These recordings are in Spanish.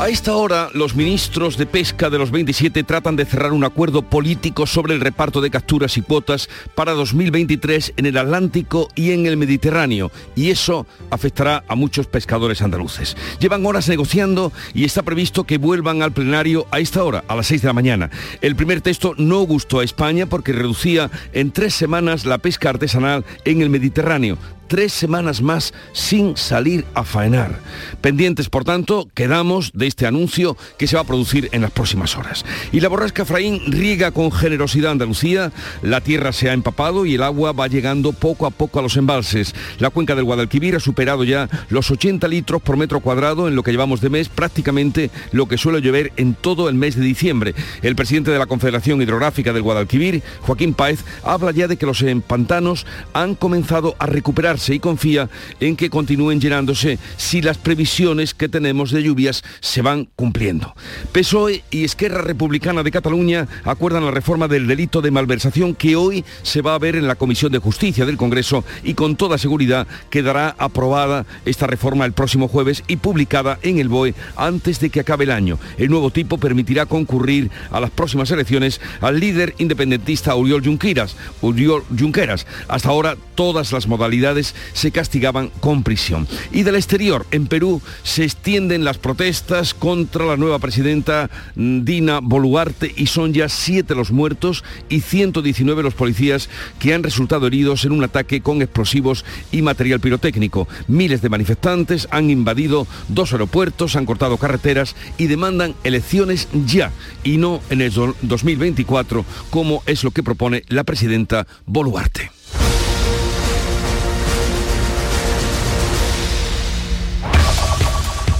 A esta hora, los ministros de pesca de los 27 tratan de cerrar un acuerdo político sobre el reparto de capturas y cuotas para 2023 en el Atlántico y en el Mediterráneo, y eso afectará a muchos pescadores andaluces. Llevan horas negociando y está previsto que vuelvan al plenario a esta hora, a las 6 de la mañana. El primer texto no gustó a España porque reducía en tres semanas la pesca artesanal en el Mediterráneo tres semanas más sin salir a faenar. Pendientes, por tanto, quedamos de este anuncio que se va a producir en las próximas horas. Y la borrasca Fraín riega con generosidad Andalucía, la tierra se ha empapado y el agua va llegando poco a poco a los embalses. La cuenca del Guadalquivir ha superado ya los 80 litros por metro cuadrado en lo que llevamos de mes, prácticamente lo que suele llover en todo el mes de diciembre. El presidente de la Confederación Hidrográfica del Guadalquivir, Joaquín Páez, habla ya de que los pantanos han comenzado a recuperarse y confía en que continúen llenándose si las previsiones que tenemos de lluvias se van cumpliendo. PSOE y Esquerra Republicana de Cataluña acuerdan la reforma del delito de malversación que hoy se va a ver en la Comisión de Justicia del Congreso y con toda seguridad quedará aprobada esta reforma el próximo jueves y publicada en el BOE antes de que acabe el año. El nuevo tipo permitirá concurrir a las próximas elecciones al líder independentista Uriol Junqueras. Uriol Junqueras. Hasta ahora todas las modalidades se castigaban con prisión. Y del exterior, en Perú se extienden las protestas contra la nueva presidenta mm, Dina Boluarte y son ya siete los muertos y 119 los policías que han resultado heridos en un ataque con explosivos y material pirotécnico. Miles de manifestantes han invadido dos aeropuertos, han cortado carreteras y demandan elecciones ya y no en el 2024 como es lo que propone la presidenta Boluarte.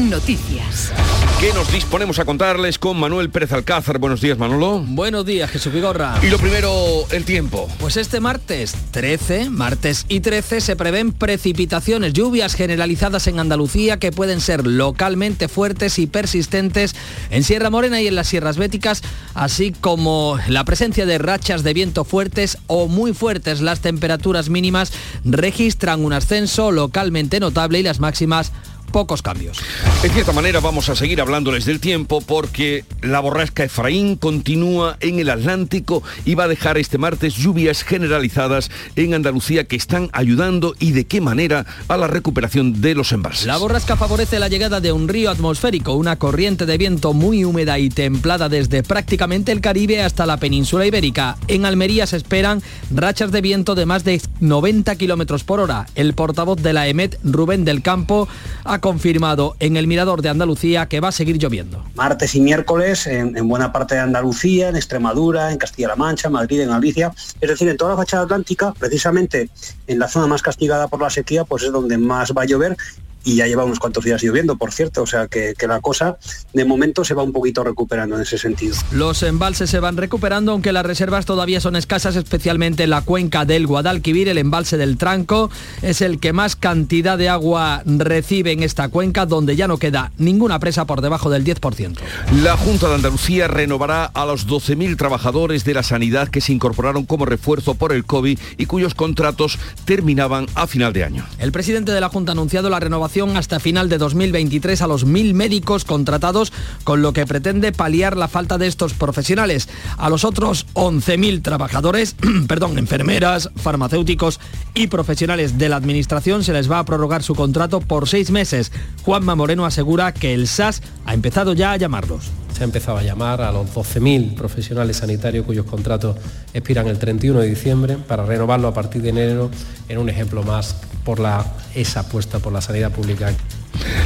Noticias. ¿Qué nos disponemos a contarles con Manuel Pérez Alcázar? Buenos días, Manolo. Buenos días, Jesús Vigorra. Y lo primero, el tiempo. Pues este martes 13, martes y 13, se prevén precipitaciones, lluvias generalizadas en Andalucía que pueden ser localmente fuertes y persistentes en Sierra Morena y en las Sierras Béticas, así como la presencia de rachas de viento fuertes o muy fuertes. Las temperaturas mínimas registran un ascenso localmente notable y las máximas pocos cambios. En cierta manera vamos a seguir hablándoles del tiempo porque la borrasca Efraín continúa en el Atlántico y va a dejar este martes lluvias generalizadas en Andalucía que están ayudando y de qué manera a la recuperación de los embalses. La borrasca favorece la llegada de un río atmosférico, una corriente de viento muy húmeda y templada desde prácticamente el Caribe hasta la península ibérica. En Almería se esperan rachas de viento de más de 90 kilómetros por hora. El portavoz de la EMET, Rubén del Campo, ha confirmado en el Mirador de Andalucía que va a seguir lloviendo. Martes y miércoles en, buena parte de Andalucía, en Extremadura, en Castilla-La Mancha, Madrid, en Galicia, es decir, en toda la fachada atlántica, precisamente en la zona más castigada por la sequía, pues es donde más va a llover y ya lleva unos cuantos días lloviendo, por cierto, o sea que, la cosa de momento se va un poquito recuperando en ese sentido. Los embalses se van recuperando, aunque las reservas todavía son escasas, especialmente en la cuenca del Guadalquivir, el embalse del Tranco es el que más cantidad de agua recibe en esta cuenca, donde ya no queda ninguna presa por debajo del 10%. La Junta de Andalucía renovará a los 12.000 trabajadores de la sanidad que se incorporaron como refuerzo por el COVID y cuyos contratos terminaban a final de año. El presidente de la Junta ha anunciado la renovación hasta final de 2023 a los mil médicos contratados, con lo que pretende paliar la falta de estos profesionales. A los otros 11.000 trabajadores, perdón, enfermeras, farmacéuticos y profesionales de la Administración se les va a prorrogar su contrato por seis meses. Juanma Moreno asegura que el SAS ha empezado ya a llamarlos se ha empezado a llamar a los 12.000 profesionales sanitarios cuyos contratos expiran el 31 de diciembre para renovarlo a partir de enero en un ejemplo más por la, esa apuesta por la sanidad pública.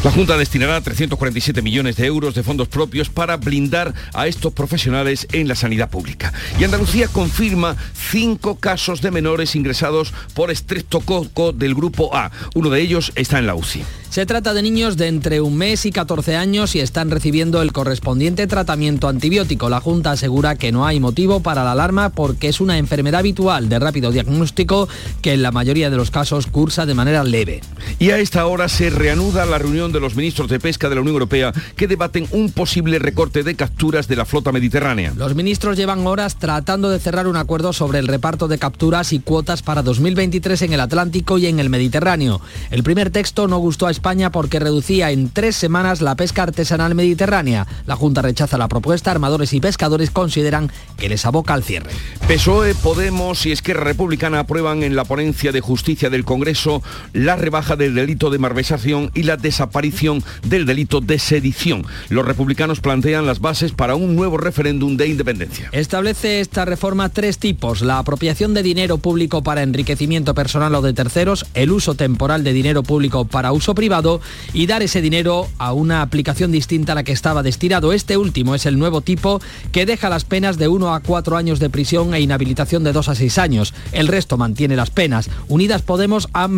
La Junta destinará 347 millones de euros de fondos propios para blindar a estos profesionales en la sanidad pública. Y Andalucía confirma cinco casos de menores ingresados por coco del grupo A. Uno de ellos está en la UCI. Se trata de niños de entre un mes y 14 años y están recibiendo el correspondiente tratamiento antibiótico. La Junta asegura que no hay motivo para la alarma porque es una enfermedad habitual de rápido diagnóstico que en la mayoría de los casos cursa de manera leve. Y a esta hora se reanuda la reunión de los ministros de pesca de la Unión Europea que debaten un posible recorte de capturas de la flota mediterránea. Los ministros llevan horas tratando de cerrar un acuerdo sobre el reparto de capturas y cuotas para 2023 en el Atlántico y en el Mediterráneo. El primer texto no gustó a España porque reducía en tres semanas la pesca artesanal mediterránea. La Junta rechaza la propuesta, armadores y pescadores consideran que les aboca al cierre. PSOE, Podemos y Esquerra Republicana aprueban en la ponencia de justicia del Congreso la rebaja del delito de malversación y la desaparición del delito de sedición. Los republicanos plantean las bases para un nuevo referéndum de independencia. Establece esta reforma tres tipos, la apropiación de dinero público para enriquecimiento personal o de terceros, el uso temporal de dinero público para uso privado y dar ese dinero a una aplicación distinta a la que estaba destinado. Este último es el nuevo tipo que deja las penas de 1 a 4 años de prisión e inhabilitación de 2 a 6 años. El resto mantiene las penas. Unidas Podemos ha,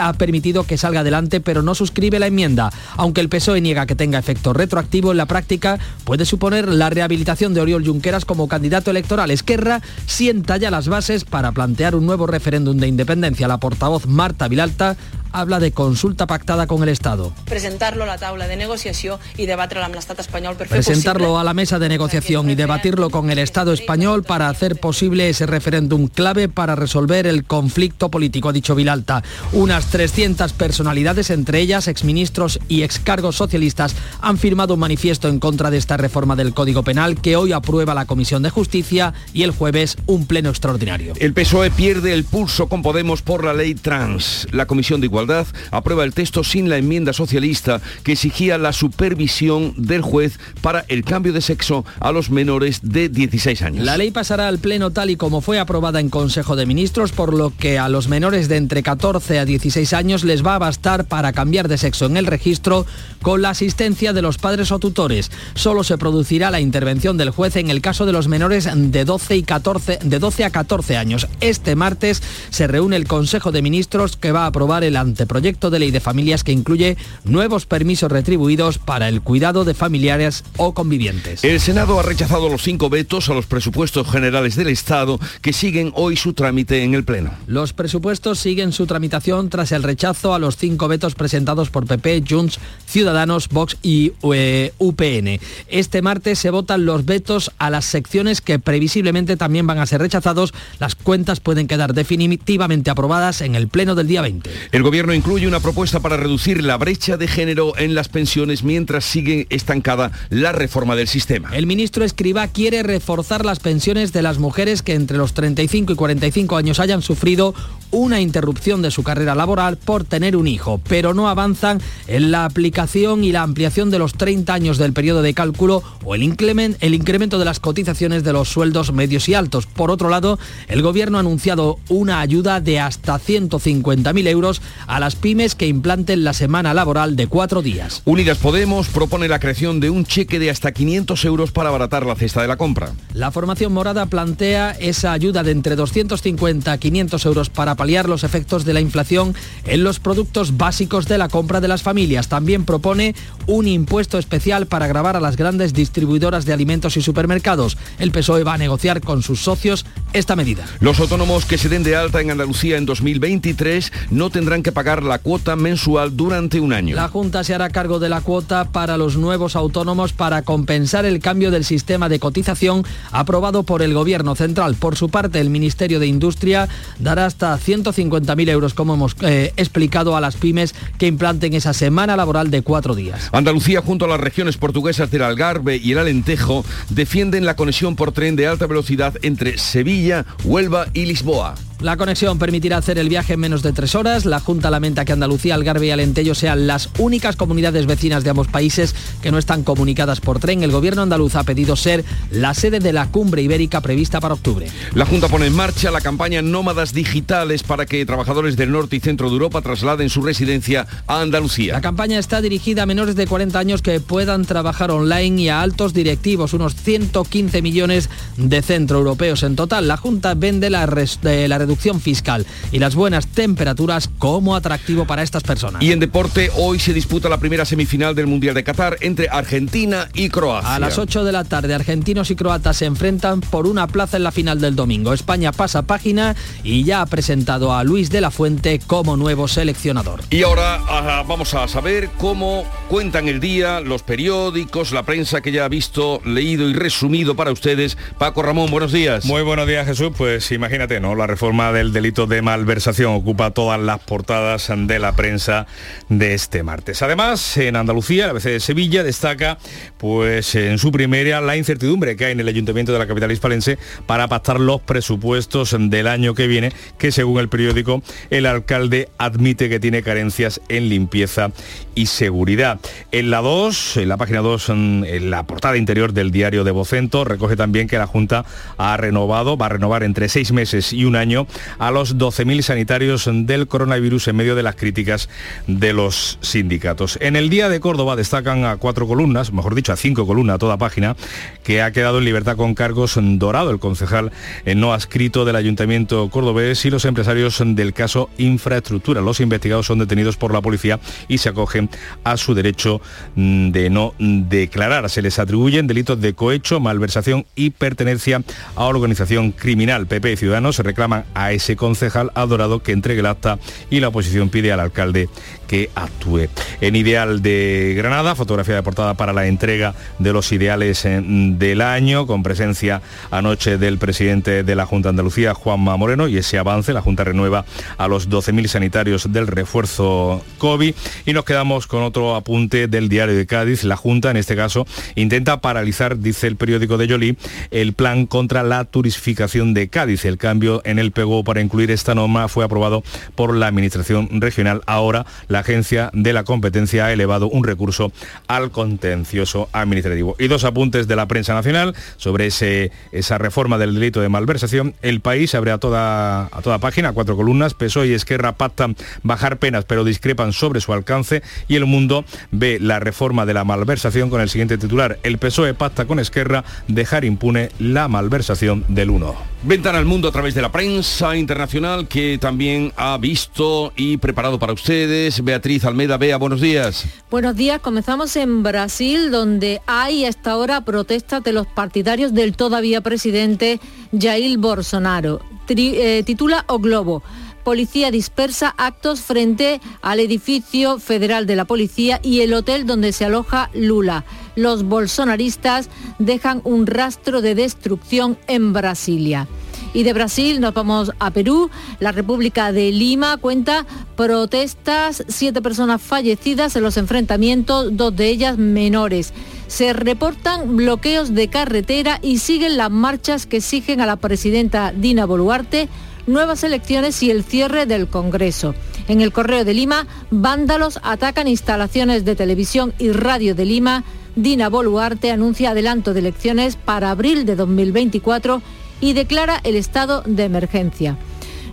ha permitido que salga adelante pero no suscribe la enmienda. Aunque el PSOE niega que tenga efecto retroactivo en la práctica, puede suponer la rehabilitación de Oriol Junqueras como candidato electoral. Esquerra sienta ya las bases para plantear un nuevo referéndum de independencia. La portavoz Marta Vilalta habla de consulta pactada con el Estado. Presentarlo a la tabla de negociación y debatirlo amb l'estat espanyol per Presentarlo a la mesa de negociación y debatirlo con el Estado español para hacer posible ese referéndum clave para resolver el conflicto político, ha dicho Vilalta. Unas 300 personalidades, entre ellas exministros y excargos socialistas, han firmado un manifiesto en contra de esta reforma del Código Penal que hoy aprueba la Comisión de Justicia y el jueves un pleno extraordinario. El PSOE pierde el pulso con Podemos por la ley trans. La Comisión de Igualdad aprueba el texto sin la enmienda socialista que exigía la supervisión del juez para el cambio de sexo a los menores de 16 años. La ley pasará al Pleno tal y como fue aprobada en Consejo de Ministros, por lo que a los menores de entre 14 a 16 años les va a bastar para cambiar de sexo en el registro con la asistencia de los padres o tutores. Solo se producirá la intervención del juez en el caso de los menores de 12, y 14, de 12 a 14 años. Este martes se reúne el Consejo de Ministros que va a aprobar el proyecto de ley de familias que incluye nuevos permisos retribuidos para el cuidado de familiares o convivientes. El Senado ha rechazado los cinco vetos a los presupuestos generales del Estado que siguen hoy su trámite en el Pleno. Los presupuestos siguen su tramitación tras el rechazo a los cinco vetos presentados por PP, Junts, Ciudadanos, Vox y eh, UPN. Este martes se votan los vetos a las secciones que previsiblemente también van a ser rechazados. Las cuentas pueden quedar definitivamente aprobadas en el Pleno del día 20. El gobierno gobierno incluye una propuesta para reducir la brecha de género en las pensiones mientras sigue estancada la reforma del sistema. El ministro Escriba quiere reforzar las pensiones de las mujeres que entre los 35 y 45 años hayan sufrido una interrupción de su carrera laboral por tener un hijo, pero no avanzan en la aplicación y la ampliación de los 30 años del periodo de cálculo o el, el incremento de las cotizaciones de los sueldos medios y altos. Por otro lado, el gobierno ha anunciado una ayuda de hasta 150.000 euros a las pymes que implanten la semana laboral de cuatro días. Unidas Podemos propone la creación de un cheque de hasta 500 euros para abaratar la cesta de la compra. La formación morada plantea esa ayuda de entre 250 a 500 euros para paliar los efectos de la inflación en los productos básicos de la compra de las familias. También propone un impuesto especial para grabar a las grandes distribuidoras de alimentos y supermercados. El PSOE va a negociar con sus socios esta medida. Los autónomos que se den de alta en Andalucía en 2023 no tendrán que pagar pagar la cuota mensual durante un año. La Junta se hará cargo de la cuota para los nuevos autónomos para compensar el cambio del sistema de cotización aprobado por el Gobierno Central. Por su parte, el Ministerio de Industria dará hasta 150.000 euros, como hemos eh, explicado, a las pymes que implanten esa semana laboral de cuatro días. Andalucía, junto a las regiones portuguesas del Algarve y el Alentejo, defienden la conexión por tren de alta velocidad entre Sevilla, Huelva y Lisboa. La conexión permitirá hacer el viaje en menos de tres horas. La Junta lamenta que Andalucía, Algarve y Alentejo sean las únicas comunidades vecinas de ambos países que no están comunicadas por tren. El gobierno andaluz ha pedido ser la sede de la cumbre ibérica prevista para octubre. La Junta pone en marcha la campaña Nómadas Digitales para que trabajadores del norte y centro de Europa trasladen su residencia a Andalucía. La campaña está dirigida a menores de 40 años que puedan trabajar online y a altos directivos, unos 115 millones de centroeuropeos en total. La Junta vende la, la reducción reducción fiscal y las buenas temperaturas como atractivo para estas personas. Y en deporte, hoy se disputa la primera semifinal del Mundial de Qatar entre Argentina y Croacia. A las 8 de la tarde, argentinos y croatas se enfrentan por una plaza en la final del domingo. España pasa página y ya ha presentado a Luis de la Fuente como nuevo seleccionador. Y ahora ah, vamos a saber cómo cuentan el día los periódicos, la prensa que ya ha visto, leído y resumido para ustedes. Paco Ramón, buenos días. Muy buenos días, Jesús. Pues imagínate, ¿no? La reforma del delito de malversación ocupa todas las portadas de la prensa de este martes. Además, en Andalucía, la ABC de Sevilla destaca, pues en su primera, la incertidumbre que hay en el Ayuntamiento de la capital hispalense para pactar los presupuestos del año que viene, que según el periódico, el alcalde admite que tiene carencias en limpieza y seguridad. En la 2, en la página 2, en la portada interior del diario de Vocento, recoge también que la Junta ha renovado, va a renovar entre seis meses y un año a los 12.000 sanitarios del coronavirus en medio de las críticas de los sindicatos. En el Día de Córdoba destacan a cuatro columnas, mejor dicho, a cinco columnas a toda página, que ha quedado en libertad con cargos Dorado, el concejal no adscrito del Ayuntamiento cordobés y los empresarios del caso Infraestructura. Los investigados son detenidos por la policía y se acogen a su derecho mm, de no declarar. Se les atribuyen delitos de cohecho, malversación y pertenencia a organización criminal. PP y Ciudadanos reclaman a ese concejal adorado que entregue el acta y la oposición pide al alcalde que actúe. En Ideal de Granada, fotografía de portada para la entrega de los ideales eh, del año, con presencia anoche del presidente de la Junta Andalucía, Juanma Moreno, y ese avance, la Junta renueva a los 12.000 sanitarios del refuerzo COVID. Y nos quedamos con otro apunte del diario de Cádiz. La Junta, en este caso, intenta paralizar, dice el periódico de Yolí, el plan contra la turistificación de Cádiz. El cambio en el PEGO para incluir esta norma fue aprobado por la Administración Regional. Ahora la Agencia de la Competencia ha elevado un recurso al contencioso administrativo. Y dos apuntes de la prensa nacional sobre ese, esa reforma del delito de malversación. El país abre a toda, a toda página, cuatro columnas. PSOE y Esquerra pactan bajar penas, pero discrepan sobre su alcance. Y el mundo ve la reforma de la malversación con el siguiente titular. El PSOE pacta con Esquerra dejar impune la malversación del 1. Ventana al mundo a través de la prensa internacional que también ha visto y preparado para ustedes Beatriz Almeida. Bea, buenos días. Buenos días. Comenzamos en Brasil, donde hay hasta ahora protestas de los partidarios del todavía presidente Jair Bolsonaro. Eh, titula O Globo policía dispersa actos frente al edificio federal de la policía y el hotel donde se aloja Lula. Los bolsonaristas dejan un rastro de destrucción en Brasilia. Y de Brasil nos vamos a Perú. La República de Lima cuenta protestas, siete personas fallecidas en los enfrentamientos, dos de ellas menores. Se reportan bloqueos de carretera y siguen las marchas que exigen a la presidenta Dina Boluarte nuevas elecciones y el cierre del Congreso. En el Correo de Lima, vándalos atacan instalaciones de televisión y radio de Lima. Dina Boluarte anuncia adelanto de elecciones para abril de 2024 y declara el estado de emergencia.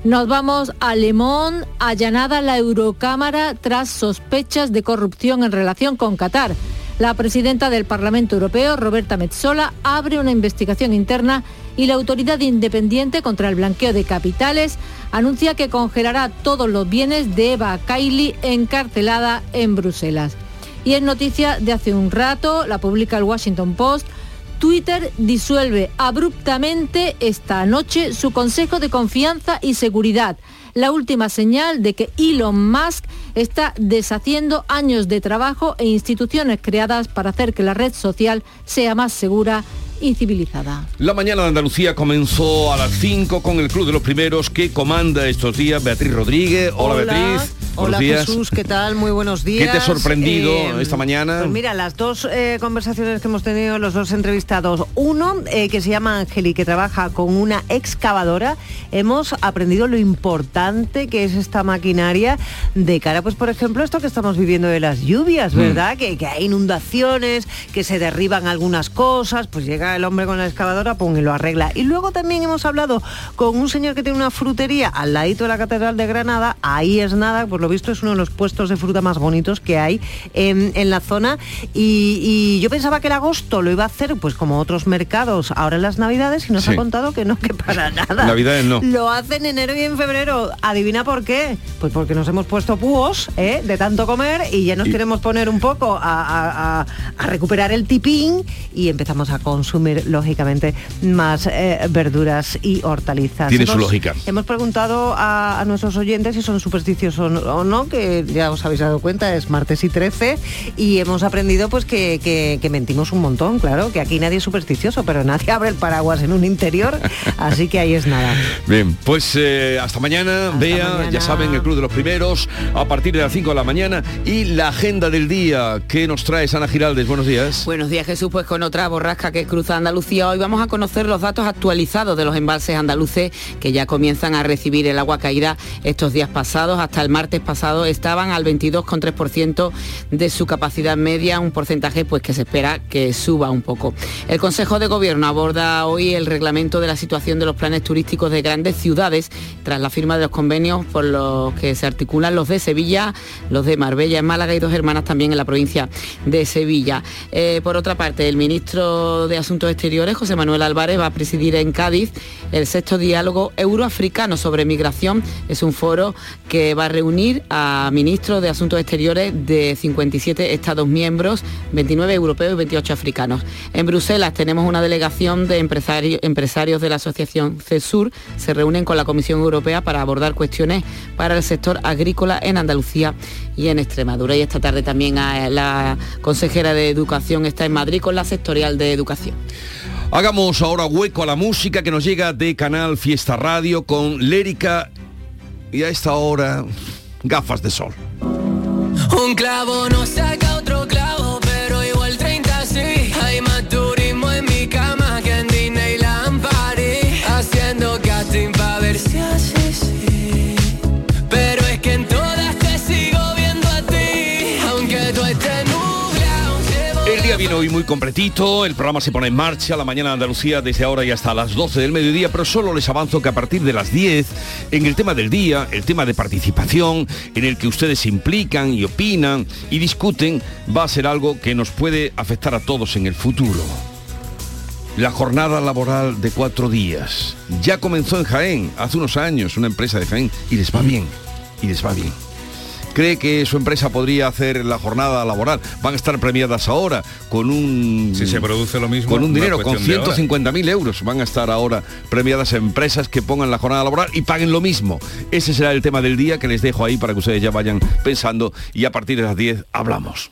Nos vamos a Lemón, allanada la Eurocámara tras sospechas de corrupción en relación con Qatar. La presidenta del Parlamento Europeo, Roberta Metsola, abre una investigación interna y la Autoridad Independiente contra el Blanqueo de Capitales anuncia que congelará todos los bienes de Eva Kaili encarcelada en Bruselas. Y en noticia de hace un rato, la publica el Washington Post, Twitter disuelve abruptamente esta noche su Consejo de Confianza y Seguridad, la última señal de que Elon Musk está deshaciendo años de trabajo e instituciones creadas para hacer que la red social sea más segura y civilizada. La mañana de Andalucía comenzó a las 5 con el Club de los Primeros que comanda estos días Beatriz Rodríguez. Hola, Beatriz. Hola Jesús, ¿qué tal? Muy buenos días. ¿Qué te ha sorprendido eh, esta mañana? Pues mira, las dos eh, conversaciones que hemos tenido, los dos entrevistados. Uno, eh, que se llama Ángeli, que trabaja con una excavadora. Hemos aprendido lo importante que es esta maquinaria de cara, pues por ejemplo, esto que estamos viviendo de las lluvias, mm. ¿verdad? Que, que, hay inundaciones, que se derriban algunas cosas, pues llega el hombre con la excavadora, pum, y lo arregla. Y luego también hemos hablado con un señor que tiene una frutería al ladito de la Catedral de Granada, ahí es nada, por lo visto es uno de los puestos de fruta más bonitos que hay en, en la zona. Y, y yo pensaba que el agosto lo iba a hacer, pues como otros mercados, ahora en las Navidades, y nos Sí. ha contado que no, que para nada. Navidades no. Lo hace en enero y en febrero. ¿Adivina por qué? Pues porque nos hemos puesto púos ¿eh? de tanto comer y ya nos Y- queremos poner un poco a, a- a- a recuperar el tipín y empezamos a consumir, lógicamente, más eh, verduras y hortalizas. Tiene su lógica. Hemos preguntado a, a nuestros oyentes si son supersticiosos o no, que ya os habéis dado cuenta, es martes y 13, y hemos aprendido pues que, que- que mentimos un montón, claro, que aquí nadie es supersticioso, pero nadie abre el paraguas en un interior, así que ahí es nada. Bien, pues eh, hasta mañana, mañana. ya saben, el Club de los Primeros, a partir de las 5 de la mañana, y la agenda del día que nos trae Ana Giraldes. Buenos días. Buenos días Jesús, pues con otra borrasca que cruza Andalucía. Hoy vamos a conocer los datos actualizados de los embalses andaluces que ya comienzan a recibir el agua caída estos días pasados. Hasta el martes pasado estaban al 22,3% de su capacidad media, un porcentaje pues que se espera que suba un poco. El Consejo de Gobierno aborda hoy el reglamento de la situación de los planes turísticos de grandes ciudades tras la firma de los convenios por los que se articulan los de Sevilla, los de Marbella en Málaga y dos hermanas también en la provincia de Sevilla. Eh, por otra parte, el ministro de Asuntos Exteriores, José Manuel Álvarez, va a presidir en Cádiz el sexto diálogo euroafricano sobre migración. Es un foro que va a reunir a ministros de Asuntos Exteriores de 57 Estados miembros, 29 europeos y 28 africanos. En Bruselas tenemos una delegación de empresari- empresarios de la asociación CESUR. Se reúnen con la Comisión Europea para abordar cuestiones para el sector agrícola en Andalucía y en Extremadura. Y esta tarde también eh, la consejera de Educación está en Madrid con la sectorial de Educación. Hagamos ahora hueco a la música que nos llega de Canal Fiesta Radio con Lérica y a esta hora gafas de sol. Un clavo no saca otro clavo, día viene hoy muy completito, el programa se pone en marcha, la mañana de Andalucía desde ahora y hasta las 12 del mediodía, pero solo les avanzo que a partir de las 10, en el tema del día, el tema de participación, en el que ustedes se implican y opinan y discuten, va a ser algo que nos puede afectar a todos en el futuro. La jornada laboral de cuatro días. Ya comenzó en Jaén, hace unos años, una empresa de Jaén, y les va bien, y les va bien cree que su empresa podría hacer la jornada laboral. Van a estar premiadas ahora con un... Si se produce lo mismo, Con un dinero, con cuestión de ahora. 150.000 euros. Van a estar ahora premiadas empresas que pongan la jornada laboral y paguen lo mismo. Ese será el tema del día que les dejo ahí para que ustedes ya vayan pensando y a partir de las 10 hablamos.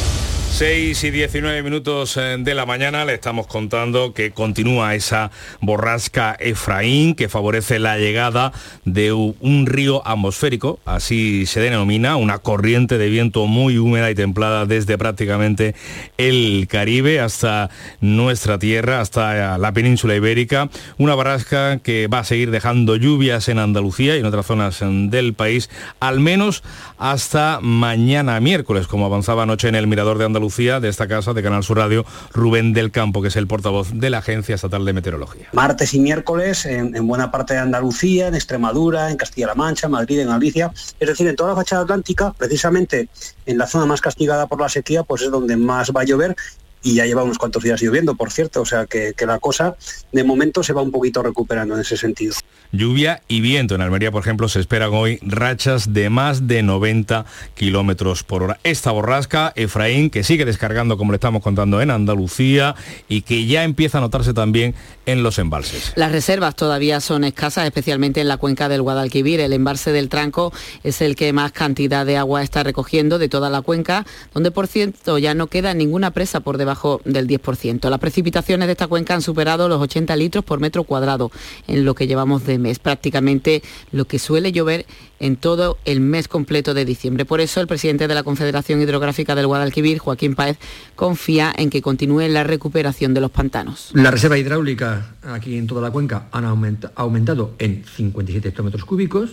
6 y 19 minutos eh, de la mañana le estamos contando que continúa esa borrasca Efraín que favorece la llegada de un río atmosférico, así se denomina, una corriente de viento muy húmeda y templada desde prácticamente el Caribe hasta nuestra tierra, hasta la península ibérica, una borrasca que va a seguir dejando lluvias en Andalucía y en otras zonas eh, del país, al menos hasta mañana miércoles, como avanzaba anoche en el Mirador de Andalucía de esta casa de Canal Sur Radio, Rubén del Campo, que es el portavoz de la Agencia Estatal de Meteorología. Martes y miércoles en, en buena parte de Andalucía, en Extremadura, en Castilla-La Mancha, Madrid, en Galicia, es decir, en toda la fachada atlántica, precisamente en la zona más castigada por la sequía, pues es donde más va a llover y ya lleva unos cuantos días lloviendo, por cierto, o sea que la cosa de momento se va un poquito recuperando en ese sentido. Lluvia y viento. En Almería, por ejemplo, se esperan hoy rachas de más de 90 kilómetros por hora. Esta borrasca, Efraín, que sigue descargando, como le estamos contando, en Andalucía y que ya empieza a notarse también en los embalses. Las reservas todavía son escasas, especialmente en la cuenca del Guadalquivir. El embalse del Tranco es el que más cantidad de agua está recogiendo de toda la cuenca, donde por cierto ya no queda ninguna presa por debajo del 10%. Las precipitaciones de esta cuenca han superado los 80 litros por metro cuadrado en lo que llevamos de mes, prácticamente lo que suele llover en todo el mes completo de diciembre. Por eso el presidente de la Confederación Hidrográfica del Guadalquivir, Joaquín Páez, confía en que continúe la recuperación de los pantanos. La reserva hidráulica aquí en toda la cuenca han aumenta- aumentado en 57 hectómetros cúbicos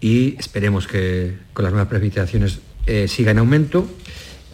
y esperemos que con las nuevas precipitaciones eh, siga en aumento.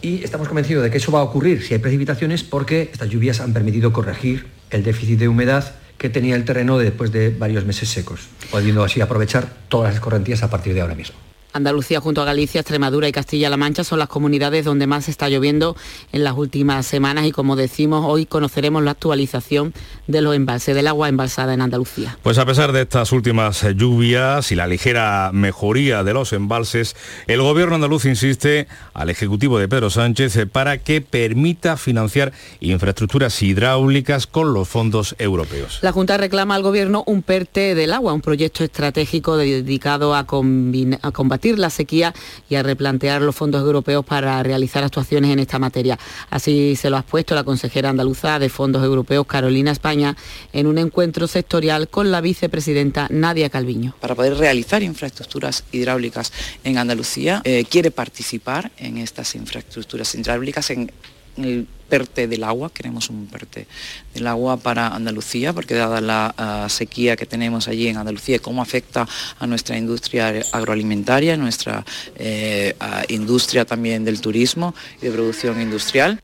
Y estamos convencidos de que eso va a ocurrir si hay precipitaciones porque estas lluvias han permitido corregir el déficit de humedad que tenía el terreno después de varios meses secos, pudiendo así aprovechar todas las escorrentías a partir de ahora mismo. Andalucía junto a Galicia, Extremadura y Castilla-La Mancha son las comunidades donde más está lloviendo en las últimas semanas y como decimos hoy conoceremos la actualización de los embalses del agua embalsada en Andalucía. Pues a pesar de estas últimas lluvias y la ligera mejoría de los embalses, el gobierno andaluz insiste al Ejecutivo de Pedro Sánchez para que permita financiar infraestructuras hidráulicas con los fondos europeos. La Junta reclama al Gobierno un PERTE del agua, un proyecto estratégico dedicado a, a combatir la sequía y a replantear los fondos europeos para realizar actuaciones en esta materia. Así se lo ha puesto la consejera andaluza de Fondos Europeos, Carolina España, en un encuentro sectorial con la vicepresidenta Nadia Calviño. para poder realizar infraestructuras hidráulicas en Andalucía, eh, quiere participar en estas infraestructuras hidráulicas en el PERTE del agua, queremos un PERTE del agua para Andalucía, porque dada la ah, sequía que tenemos allí en Andalucía, cómo afecta a nuestra industria agroalimentaria, nuestra eh, industria también del turismo y de producción industrial.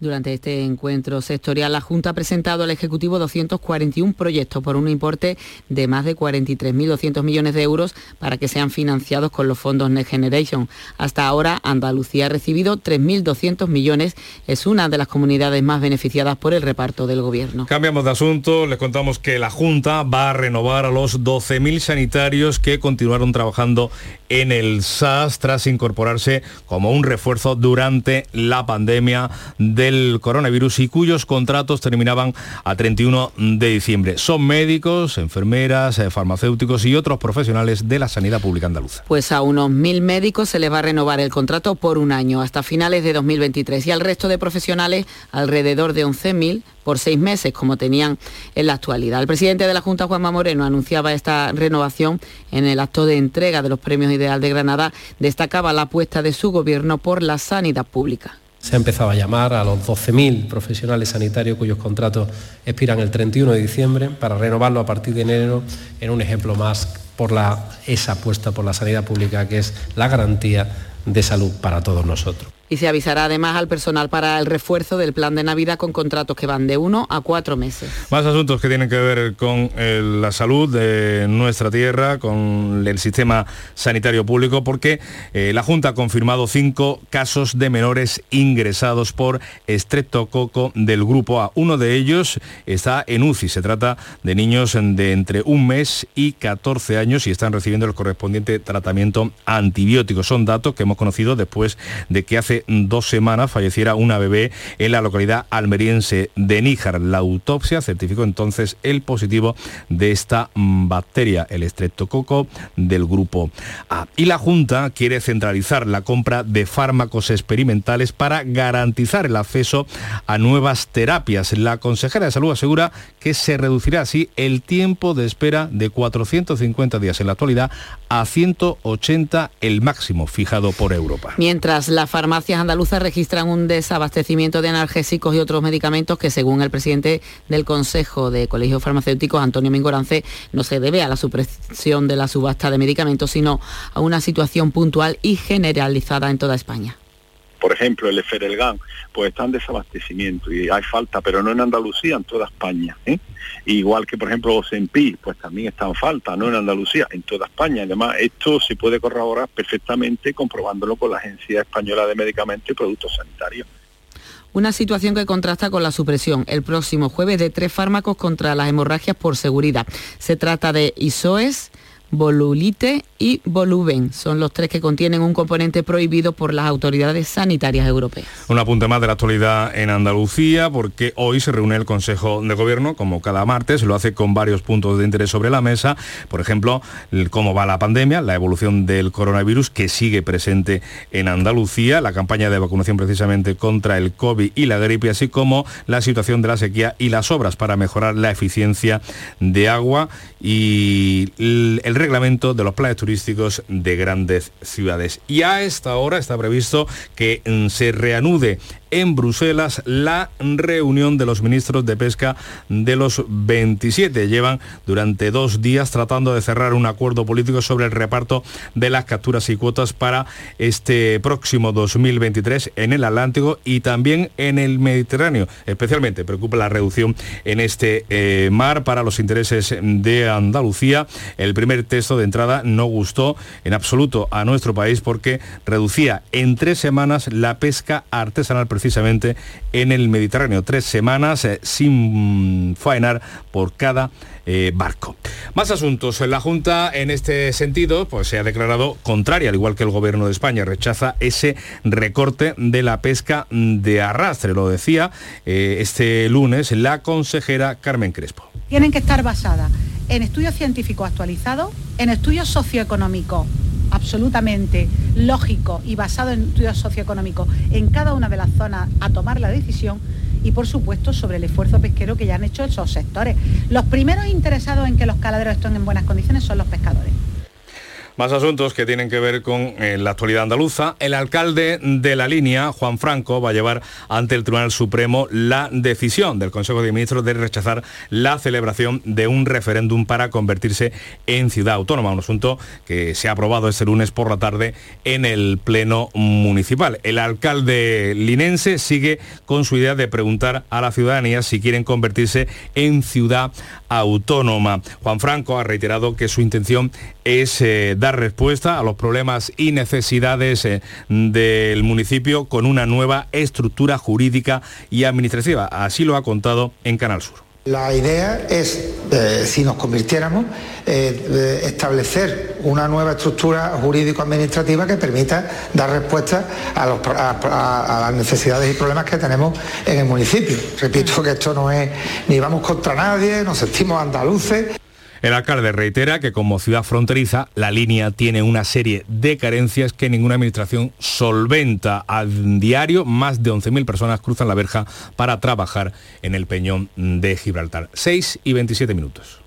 Durante este encuentro sectorial, la Junta ha presentado al Ejecutivo 241 proyectos por un importe de más de 43.200 millones de euros para que sean financiados con los fondos Next Generation. Hasta ahora, Andalucía ha recibido 3.200 millones. Es una de las comunidades más beneficiadas por el reparto del Gobierno. Cambiamos de asunto, les contamos que la Junta va a renovar a los 12.000 sanitarios que continuaron trabajando en el SAS tras incorporarse como un refuerzo durante la pandemia del coronavirus y cuyos contratos terminaban a 31 de diciembre. Son médicos, enfermeras, eh, farmacéuticos y otros profesionales de la sanidad pública andaluza. Pues a unos mil médicos se les va a renovar el contrato por un año hasta finales de 2023 y al resto de profesionales alrededor de 11.000 por seis meses como tenían en la actualidad. El presidente de la Junta, Juanma Moreno, anunciaba esta renovación en el acto de entrega de los premios Ideal de Granada. Destacaba la apuesta de su gobierno por la sanidad pública. Se ha empezado a llamar a los 12.000 profesionales sanitarios cuyos contratos expiran el 31 de diciembre para renovarlo a partir de enero en un ejemplo más por esa apuesta por la sanidad pública que es la garantía de salud para todos nosotros. Y se avisará además al personal para el refuerzo del plan de Navidad con contratos que van de uno a cuatro meses. Más asuntos que tienen que ver con eh, la salud de nuestra tierra, con el sistema sanitario público, porque eh, la Junta ha confirmado cinco casos de menores ingresados por estreptococo del grupo A. Uno de ellos está en UCI. Se trata de niños de entre un mes y 14 años y están recibiendo el correspondiente tratamiento antibiótico. Son datos que hemos conocido después de que hace dos semanas falleciera una bebé en la localidad almeriense de Níjar. La autopsia certificó entonces el positivo de esta bacteria, el estreptococo del grupo A. Y la Junta quiere centralizar la compra de fármacos experimentales para garantizar el acceso a nuevas terapias. La consejera de Salud asegura que se reducirá así el tiempo de espera de 450 días en la actualidad a 180 el máximo fijado por Europa. Mientras las farmacias andaluzas registran un desabastecimiento de analgésicos y otros medicamentos que según el presidente del Consejo de Colegios Farmacéuticos, Antonio Mingorance, no se debe a la supresión de la subasta de medicamentos, sino a una situación puntual y generalizada en toda España. Por ejemplo, el Eferelgan, pues está en desabastecimiento y hay falta, pero no en Andalucía, en toda España. ¿eh? Igual que, por ejemplo, Osempi, pues también está en falta, no en Andalucía, en toda España. Además, esto se puede corroborar perfectamente comprobándolo con la Agencia Española de Medicamentos y Productos Sanitarios. una situación que contrasta con la supresión el próximo jueves de tres fármacos contra las hemorragias por seguridad. Se trata de ISOES, Volulite y Voluben. Son los tres que contienen un componente prohibido por las autoridades sanitarias europeas. Un apunte más de la actualidad en Andalucía, porque hoy se reúne el Consejo de Gobierno, como cada martes, lo hace con varios puntos de interés sobre la mesa. Por ejemplo, cómo va la pandemia, la evolución del coronavirus que sigue presente en Andalucía, la campaña de vacunación precisamente contra el COVID y la gripe, así como la situación de la sequía y las obras para mejorar la eficiencia de agua y el reglamento de los planes turísticos de grandes ciudades. Y a esta hora está previsto que mm, se reanude en Bruselas la reunión de los ministros de pesca de los 27. Llevan durante dos días tratando de cerrar un acuerdo político sobre el reparto de las capturas y cuotas para este próximo 2023 en el Atlántico y también en el Mediterráneo. Especialmente preocupa la reducción en este eh, mar para los intereses de Andalucía. El primer texto de entrada no gustó en absoluto a nuestro país porque reducía en tres semanas la pesca artesanal precisamente en el Mediterráneo. Tres semanas eh, sin faenar por cada eh, barco. Más asuntos. La Junta en este sentido pues, se ha declarado contraria, al igual que el Gobierno de España, rechaza ese recorte de la pesca de arrastre. Lo decía eh, este lunes la consejera Carmen Crespo. Tienen que estar basadas en estudios científicos actualizados, en estudios socioeconómicos absolutamente lógico y basado en estudios socioeconómicos en cada una de las zonas a tomar la decisión y por supuesto sobre el esfuerzo pesquero que ya han hecho esos sectores. Los primeros interesados en que los caladeros estén en buenas condiciones son los pescadores. Más asuntos que tienen que ver con eh, la actualidad andaluza. El alcalde de la línea, Juan Franco, va a llevar ante el Tribunal Supremo la decisión del Consejo de Ministros de rechazar la celebración de un referéndum para convertirse en ciudad autónoma, un asunto que se ha aprobado este lunes por la tarde en el Pleno Municipal. El alcalde linense sigue con su idea de preguntar a la ciudadanía si quieren convertirse en ciudad autónoma. Juan Franco ha reiterado que su intención es eh, dar respuesta a los problemas y necesidades eh, del municipio con una nueva estructura jurídica y administrativa. Así lo ha contado en Canal Sur. La idea es, eh, si nos convirtiéramos, establecer una nueva estructura jurídico-administrativa que permita dar respuesta a, las necesidades y problemas que tenemos en el municipio. Repito que esto no es ni vamos contra nadie, nos sentimos andaluces. El alcalde reitera que como ciudad fronteriza, la línea tiene una serie de carencias que ninguna administración solventa. A diario, más de 11.000 personas cruzan la verja para trabajar en el peñón de Gibraltar. 6 y 27 minutos.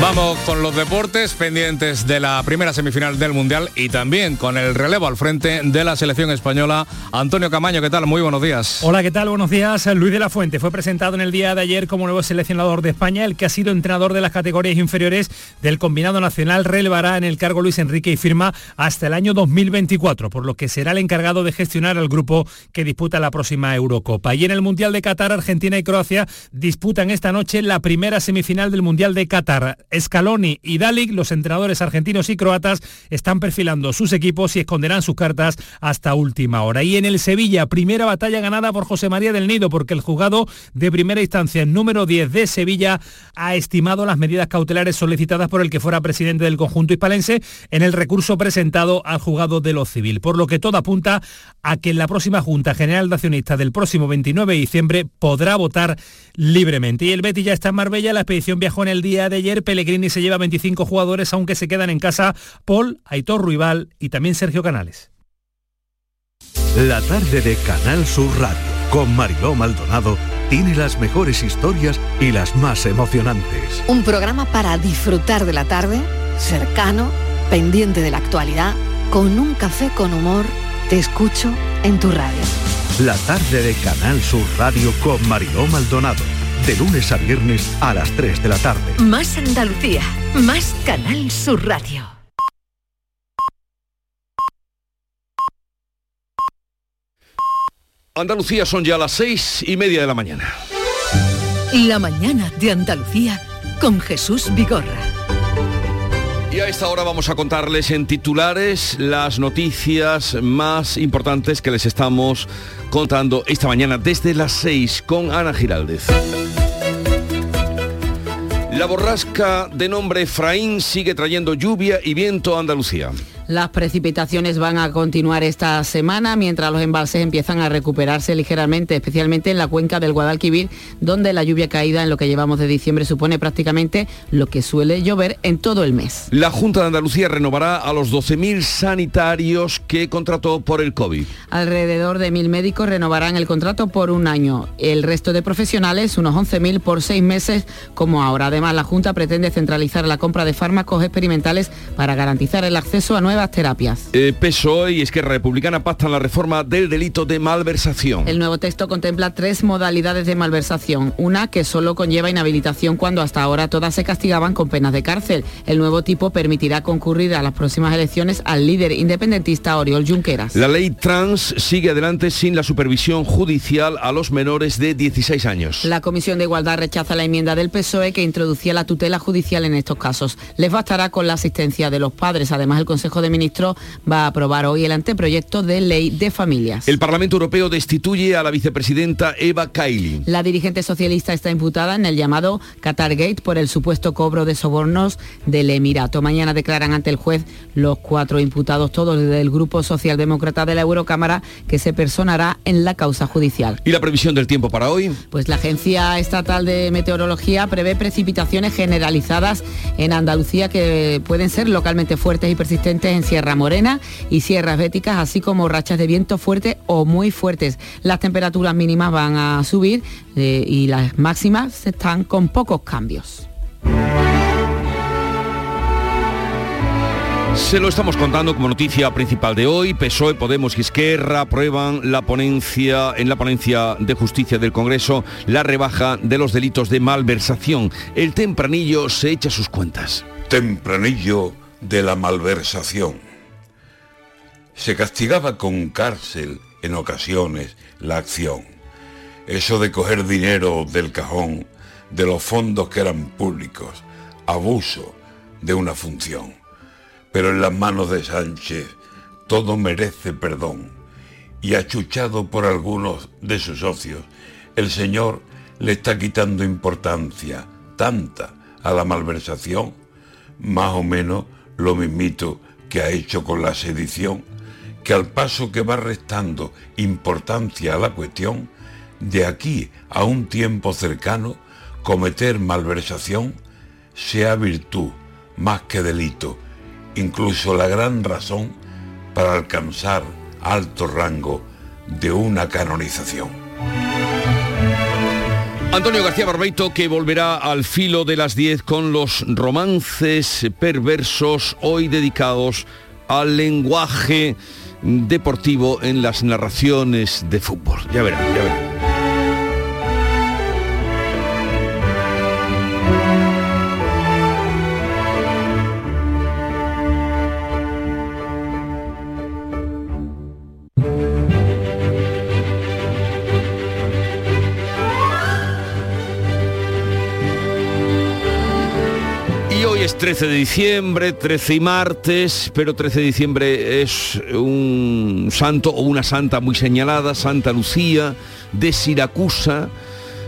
Vamos con los deportes pendientes de la primera semifinal del Mundial y también con el relevo al frente de la selección española. Antonio Camaño, ¿qué tal? Muy buenos días. Hola, ¿qué tal? Buenos días. Luis de la Fuente fue presentado en el día de ayer como nuevo seleccionador de España, el que ha sido entrenador de las categorías inferiores del combinado nacional relevará en el cargo Luis Enrique y firma hasta el año 2024, por lo que será el encargado de gestionar al grupo que disputa la próxima Eurocopa. Y en el Mundial de Qatar, Argentina y Croacia disputan esta noche la primera semifinal del Mundial de Qatar. Scaloni y Dalic, los entrenadores argentinos y croatas, están perfilando sus equipos y esconderán sus cartas hasta última hora. Y en el Sevilla, primera batalla ganada por José María del Nido, porque el juzgado de primera instancia número 10 de Sevilla ha estimado las medidas cautelares solicitadas por el que fuera presidente del conjunto hispalense en el recurso presentado al juzgado de lo civil, por lo que todo apunta a que en la próxima Junta General de Accionistas del próximo 29 de diciembre podrá votar libremente. Y el Betis ya está en Marbella, la expedición viajó en el día de ayer, Pellegrini se lleva 25 jugadores, aunque se quedan en casa Paul, Aitor Ruibal y también Sergio Canales. La tarde de Canal Sur Radio con Mariló Maldonado tiene las mejores historias y las más emocionantes. Un programa para disfrutar de la tarde, cercano, pendiente de la actualidad, con un café con humor, te escucho en tu radio. La tarde de Canal Sur Radio con Mariló Maldonado. De lunes a viernes a las 3 de la tarde. Más Andalucía, más Canal Sur Radio. Andalucía son ya las seis y media de la mañana. La mañana de Andalucía con Jesús Vigorra. Y a esta hora vamos a contarles en titulares las noticias más importantes que les estamos contando esta mañana desde las 6 con Ana Giraldez. La borrasca de nombre Efraín sigue trayendo lluvia y viento a Andalucía. Las precipitaciones van a continuar esta semana mientras los embalses empiezan a recuperarse ligeramente, especialmente en la cuenca del Guadalquivir, donde la lluvia caída en lo que llevamos de diciembre supone prácticamente lo que suele llover en todo el mes. La Junta de Andalucía renovará a los 12.000 sanitarios que contrató por el COVID. Alrededor de mil médicos renovarán el contrato por un año. El resto de profesionales, unos 11.000 por seis meses, como ahora. Además, la Junta pretende centralizar la compra de fármacos experimentales para garantizar el acceso a nuevas terapias. Eh, PSOE y Esquerra Republicana pactan la reforma del delito de malversación. El nuevo texto contempla tres modalidades de malversación. Una que solo conlleva inhabilitación cuando hasta ahora todas se castigaban con penas de cárcel. El nuevo tipo permitirá concurrir a las próximas elecciones al líder independentista Oriol Junqueras. La ley trans sigue adelante sin la supervisión judicial a los menores de 16 años. La Comisión de Igualdad rechaza la enmienda del PSOE que introducía la tutela judicial en estos casos. Les bastará con la asistencia de los padres. Además, el Consejo de Ministros va a aprobar hoy el anteproyecto de ley de familias. El Parlamento Europeo destituye a la vicepresidenta Eva Kaili. La dirigente socialista está imputada en el llamado Qatargate por el supuesto cobro de sobornos del Emirato. Mañana declaran ante el juez los cuatro imputados, todos del Grupo Socialdemócrata de la Eurocámara, que se personará en la causa judicial. ¿Y la previsión del tiempo para hoy? Pues la Agencia Estatal de Meteorología prevé precipitaciones generalizadas en Andalucía que pueden ser localmente fuertes y persistentes en Sierra Morena y Sierras Béticas, así como rachas de viento fuerte o muy fuertes. Las temperaturas mínimas van a subir eh, y las máximas están con pocos cambios. Se lo estamos contando como noticia principal de hoy. PSOE, Podemos y Esquerra aprueban la ponencia, en la ponencia de justicia del Congreso la rebaja de los delitos de malversación. El tempranillo se echa sus cuentas. Tempranillo de la malversación. Se castigaba con cárcel en ocasiones la acción. Eso de coger dinero del cajón, de los fondos que eran públicos, abuso de una función. Pero en las manos de Sánchez todo merece perdón. Y achuchado por algunos de sus socios, el señor le está quitando importancia, tanta, a la malversación, más o menos lo mismito que ha hecho con la sedición, que al paso que va restando importancia a la cuestión, de aquí a un tiempo cercano, cometer malversación sea virtud más que delito, incluso la gran razón para alcanzar alto rango de una canonización. Antonio García Barbeito que volverá al filo de las 10 con los romances perversos hoy dedicados al lenguaje deportivo en las narraciones de fútbol. Ya verán, ya verán. Es 13 de diciembre, 13 y martes, pero 13 de diciembre es un santo o una santa muy señalada, Santa Lucía de Siracusa,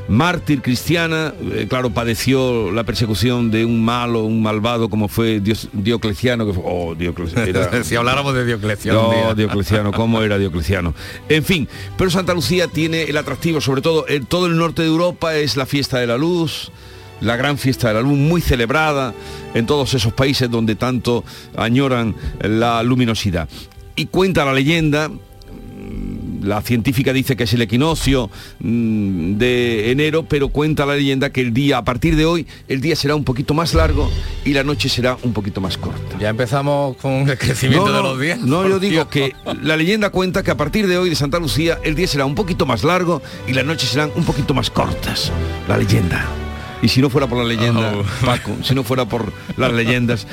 mártir cristiana, eh, claro, padeció la persecución de un malo, un malvado como fue Dios- Diocleciano, que fue, oh, Diocleciano, era- si habláramos de Diocleciano. no, día. Diocleciano, ¿cómo era Diocleciano? En fin, pero Santa Lucía tiene el atractivo, sobre todo en todo el norte de Europa, es la fiesta de la luz, la gran fiesta de la luz, muy celebrada en todos esos países donde tanto añoran la luminosidad. Y cuenta la leyenda, mm, la científica dice que es el equinoccio mm, de enero, pero cuenta la leyenda que el día, a partir de hoy, el día será un poquito más largo y la noche será un poquito más corta. Ya empezamos con el crecimiento No, de los días. No, yo digo Dios. que la leyenda cuenta que a partir de hoy de Santa Lucía el día será un poquito más largo y las noches serán un poquito más cortas. La leyenda. Y si no fuera por la leyenda, Oh. Paco, si no fuera por las leyendas.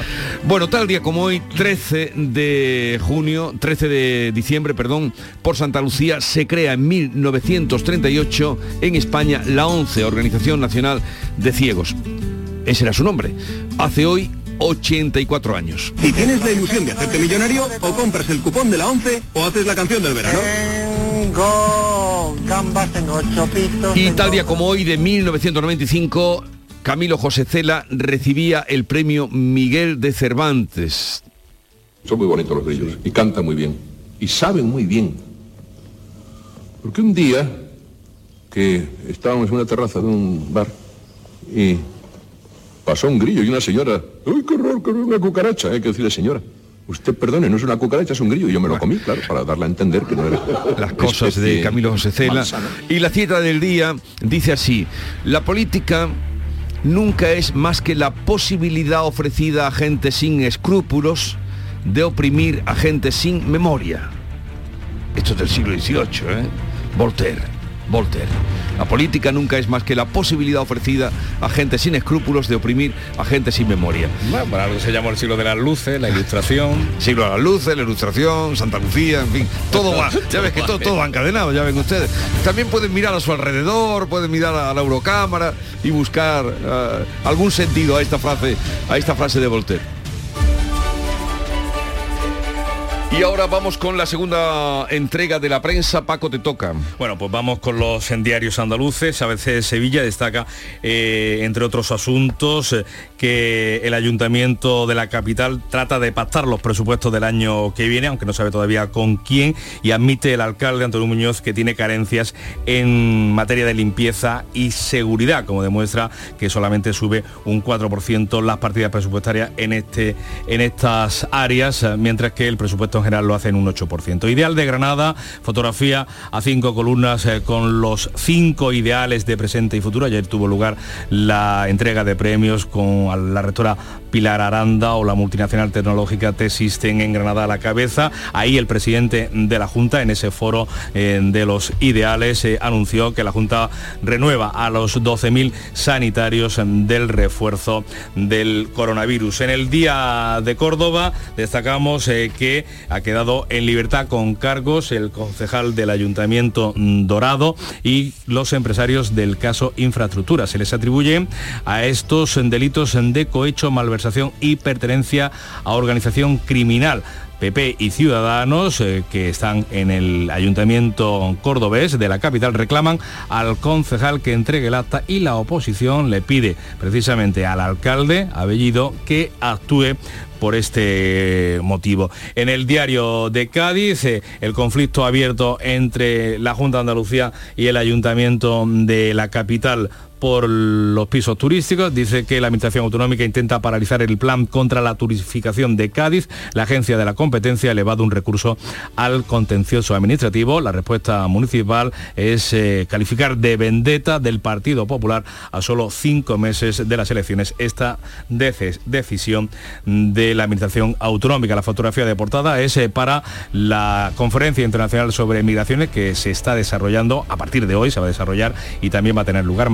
Bueno, tal día como hoy, 13 de junio, 13 de diciembre, perdón, por Santa Lucía, se crea en 1938 en España la 11 Organización Nacional de Ciegos. Ese era su nombre. Hace hoy 84 años. Si tienes la ilusión de hacerte millonario, o compras el cupón de la 11 o haces la canción del verano. Tengo gambas, tengo chopitos. Y tal día como hoy de 1995, Camilo José Cela recibía el premio Miguel de Cervantes. Son muy bonitos los grillos y cantan muy bien y saben muy bien. Porque un día que estábamos en una terraza de un bar y pasó un grillo y una señora, ¡ay, qué horror, qué horror, una cucaracha! Hay que decirle, señora, usted perdone, no es una cucaracha, es un grillo. Y yo me lo comí, claro, para darle a entender que no era... Las cosas de Camilo José Cela. Y la cita del día dice así, la política nunca es más que la posibilidad ofrecida a gente sin escrúpulos de oprimir a gente sin memoria. Esto es del siglo XVIII, ¿eh? Voltaire, Voltaire. La política nunca es más que la posibilidad ofrecida a gente sin escrúpulos de oprimir a gente sin memoria. Bueno, para algo se llamó el siglo de las luces, la ilustración. Siglo de las luces, la ilustración, Santa Lucía, en fin, todo va. Ya ves que todo, todo va encadenado, ya ven ustedes. También pueden mirar a su alrededor, pueden mirar a la Eurocámara y buscar eh, algún sentido a esta frase, a esta frase de Voltaire. Y ahora vamos con la segunda entrega de la prensa. Paco, te toca. Bueno, pues vamos con los diarios andaluces. A veces Sevilla destaca, eh, entre otros asuntos, eh, que el ayuntamiento de la capital trata de pactar los presupuestos del año que viene, aunque no sabe todavía con quién, y admite el alcalde Antonio Muñoz que tiene carencias en materia de limpieza y seguridad, como demuestra que solamente sube un 4% las partidas presupuestarias en, este, en estas áreas, mientras que el presupuesto en general lo hace en un 8%. Ideal de Granada, fotografía a cinco columnas eh, con los cinco ideales de presente y futuro. Ayer tuvo lugar la entrega de premios con la rectora Pilar Aranda o la multinacional tecnológica T-System en Granada a la cabeza. Ahí el presidente de la Junta, en ese foro eh, de los ideales, eh, anunció que la Junta renueva a los 12.000 sanitarios del refuerzo del coronavirus. En el día de Córdoba destacamos eh, que ha quedado en libertad con cargos el concejal del Ayuntamiento Dorado y los empresarios del caso Infraestructura. Se les atribuye a estos delitos de cohecho, malversación y pertenencia a organización criminal. PP y Ciudadanos, eh, que están en el ayuntamiento cordobés de la capital, reclaman al concejal que entregue el acta y la oposición le pide precisamente al alcalde Abellido que actúe por este motivo. En el diario de Cádiz, eh, el conflicto abierto entre la Junta de Andalucía y el Ayuntamiento de la capital por los pisos turísticos. Dice que la Administración Autonómica intenta paralizar el plan contra la turistificación de Cádiz. La Agencia de la Competencia ha elevado un recurso al contencioso administrativo. La respuesta municipal es eh, calificar de vendetta del Partido Popular a solo cinco meses de las elecciones esta decisión de la Administración Autonómica. La fotografía de portada es eh, para la Conferencia Internacional sobre Migraciones que se está desarrollando a partir de hoy, se va a desarrollar y también va a tener lugar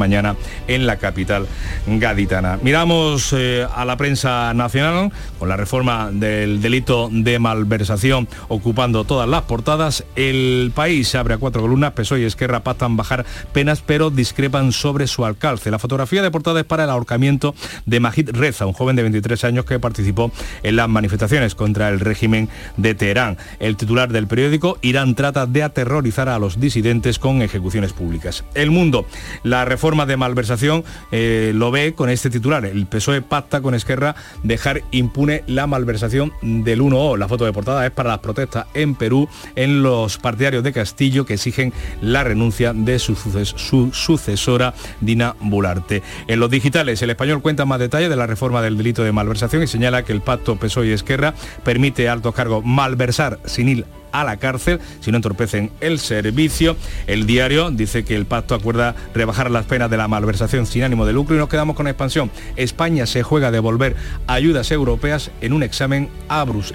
en la capital gaditana. Miramos eh, a la prensa nacional con la reforma del delito de malversación ocupando todas las portadas. El país se abre a cuatro columnas, PSOE y Esquerra pactan bajar penas pero discrepan sobre su alcance. La fotografía de portada es para el ahorcamiento de Majid Reza, un joven de 23 años que participó en las manifestaciones contra el régimen de Teherán. El titular del periódico, Irán trata de aterrorizar a los disidentes con ejecuciones públicas. El mundo, la reforma de malversación eh, lo ve con este titular. El PSOE pacta con Esquerra dejar impune la malversación del 1O. La foto de portada es para las protestas en Perú en los partidarios de Castillo que exigen la renuncia de su, suces- su sucesora Dina Bularte. En los digitales, el español cuenta más detalles de la reforma del delito de malversación y señala que el pacto PSOE y Esquerra permite a altos cargos malversar sin ir a la cárcel si no entorpecen el servicio. El diario dice que el pacto acuerda rebajar las penas de la malversación sin ánimo de lucro y nos quedamos con expansión. España se juega a devolver ayudas europeas en un examen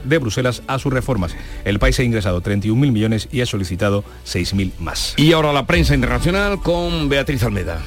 de Bruselas a sus reformas. El país ha ingresado 31.000 millones y ha solicitado 6.000 más. Y ahora la prensa internacional con Beatriz Almeda.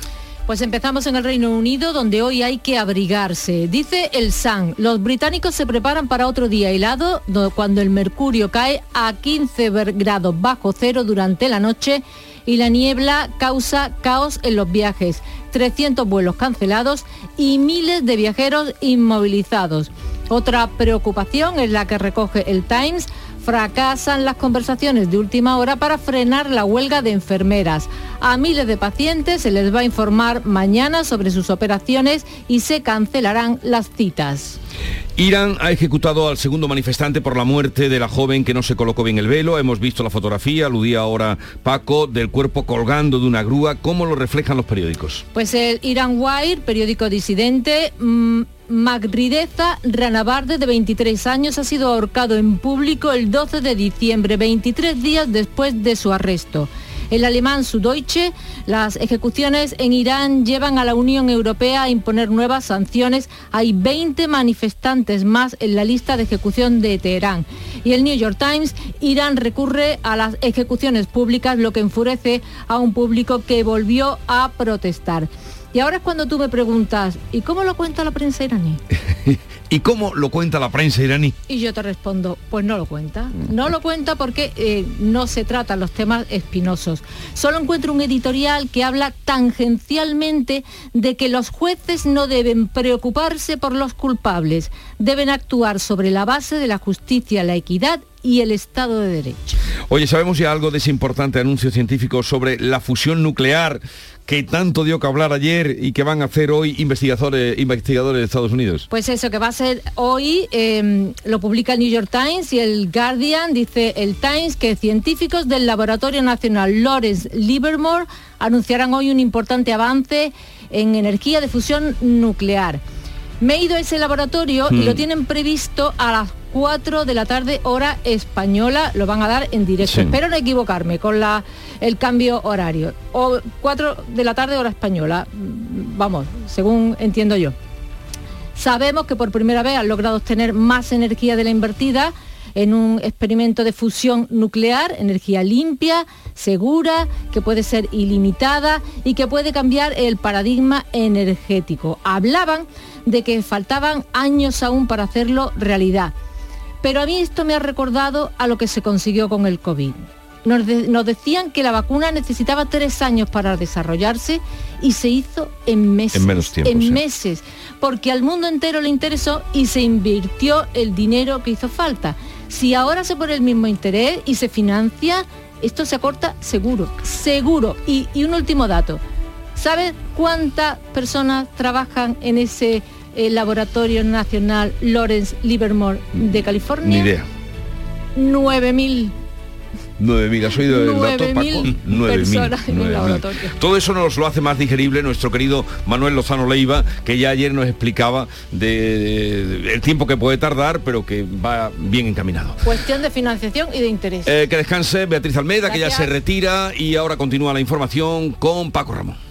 Pues empezamos en el Reino Unido, donde hoy hay que abrigarse. Dice el Sun, los británicos se preparan para otro día helado, cuando el mercurio cae a 15 grados bajo cero durante la noche y la niebla causa caos en los viajes, 300 vuelos cancelados y miles de viajeros inmovilizados. Otra preocupación es la que recoge el Times fracasan las conversaciones de última hora para frenar la huelga de enfermeras. A miles de pacientes se les va a informar mañana sobre sus operaciones y se cancelarán las citas. Irán ha ejecutado al segundo manifestante por la muerte de la joven que no se colocó bien el velo. Hemos visto la fotografía, aludía ahora Paco, del cuerpo colgando de una grúa. ¿Cómo lo reflejan los periódicos? Pues el Iran Wire, periódico disidente, mm, Magrideza Ranabarde, de 23 años, ha sido ahorcado en público el 12 de diciembre, 23 días después de su arresto. El alemán Süddeutsche, las ejecuciones en Irán llevan a la Unión Europea a imponer nuevas sanciones. Hay 20 manifestantes más en la lista de ejecución de Teherán. Y el New York Times, Irán recurre a las ejecuciones públicas, lo que enfurece a un público que volvió a protestar. Y ahora es cuando tú me preguntas, ¿y cómo lo cuenta la prensa iraní? ¿Y cómo lo cuenta la prensa iraní? Y yo te respondo, pues no lo cuenta. No lo cuenta porque eh, no se tratan los temas espinosos. Solo encuentro un editorial que habla tangencialmente de que los jueces no deben preocuparse por los culpables, deben actuar sobre la base de la justicia, la equidad y el Estado de Derecho. Oye, ¿sabemos ya algo de ese importante anuncio científico sobre la fusión nuclear que tanto dio que hablar ayer y que van a hacer hoy investigadores, investigadores de Estados Unidos? Pues eso, que va a ser hoy, em, lo publica el New York Times y el Guardian, dice el Times que científicos del Laboratorio Nacional Lawrence Livermore anunciarán hoy un importante avance en energía de fusión nuclear. Me he ido a ese laboratorio y lo hmm. tienen previsto a las 4 de la tarde hora española, lo van a dar en directo. Espero no equivocarme con la, el cambio horario. O 4 de la tarde hora española, mm, vamos, según entiendo yo. Sabemos que por primera vez han logrado obtener más energía de la invertida en un experimento de fusión nuclear, energía limpia, segura, que puede ser ilimitada y que puede cambiar el paradigma energético. Hablaban de que faltaban años aún para hacerlo realidad. Pero a mí esto me ha recordado a lo que se consiguió con el COVID. Nos, decían que la vacuna necesitaba tres años para desarrollarse y se hizo en meses. En menos tiempo. En meses. Porque al mundo entero le interesó y se invirtió el dinero que hizo falta. Si ahora se pone el mismo interés y se financia, esto se acorta seguro, seguro. Y, y un último dato. ¿Sabes cuántas personas trabajan en ese el Laboratorio Nacional Lawrence Livermore de California? Ni idea. 9.000. 9.000, ¿has oído el dato, Paco? 9.000 Todo eso nos lo hace más digerible nuestro querido Manuel Lozano Leiva, que ya ayer nos explicaba de, el tiempo que puede tardar, pero que va bien encaminado. Cuestión de financiación y de interés. Eh, que descanse Beatriz Almeida, que ya se retira y ahora continúa la información con Paco Ramón.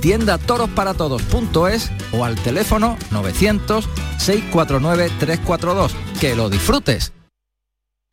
tienda torosparatodos.es o al teléfono 900 649 342. Que lo disfrutes.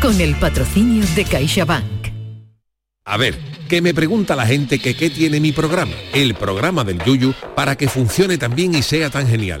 con el patrocinio de CaixaBank. A ver, que me pregunta la gente que qué tiene mi programa, el programa del Yuyu, para que funcione tan bien y sea tan genial.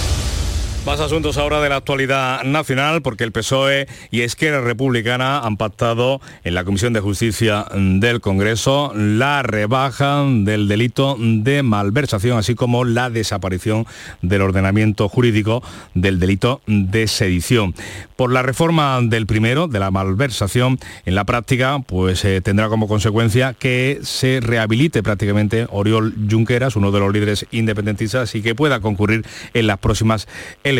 Más asuntos ahora de la actualidad nacional, porque el PSOE y Esquerra Republicana han pactado en la Comisión de Justicia del Congreso la rebaja del delito de malversación, así como la desaparición del ordenamiento jurídico del delito de sedición. Por la reforma del primero, de la malversación, en la práctica, pues eh, tendrá como consecuencia que se rehabilite prácticamente Oriol Junqueras, uno de los líderes independentistas, y que pueda concurrir en las próximas elecciones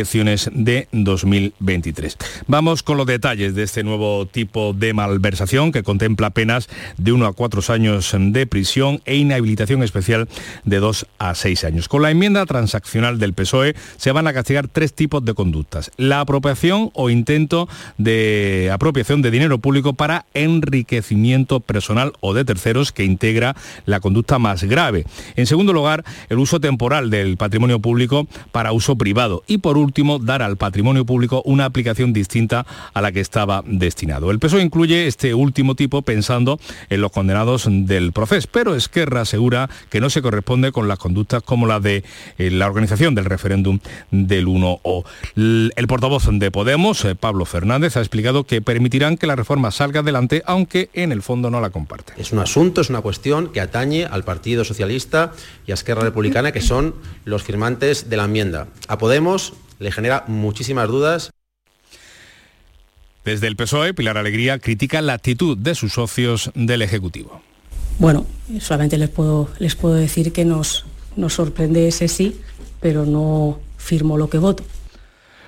de 2023. Vamos con los detalles de este nuevo tipo de malversación que contempla penas de 1 a 4 años de prisión e inhabilitación especial de 2 a 6 años. Con la enmienda transaccional del PSOE se van a castigar tres tipos de conductas. La apropiación o intento de apropiación de dinero público para enriquecimiento personal o de terceros que integra la conducta más grave. En segundo lugar, el uso temporal del patrimonio público para uso privado. Y por último, dar al patrimonio público una aplicación distinta a la que estaba destinado. El PSOE incluye este último tipo pensando en los condenados del proceso, pero Esquerra asegura que no se corresponde con las conductas como la de eh, la organización del referéndum del 1O. El portavoz de Podemos, eh, Pablo Fernández, ha explicado que permitirán que la reforma salga adelante, aunque en el fondo no la comparte. Es un asunto, es una cuestión que atañe al Partido Socialista y a Esquerra Republicana, que son los firmantes de la enmienda. A Podemos le genera muchísimas dudas. Desde el PSOE, Pilar Alegría critica la actitud de sus socios del Ejecutivo. Bueno, solamente les puedo, les puedo decir que nos, nos sorprende ese sí, pero no firmo lo que voto.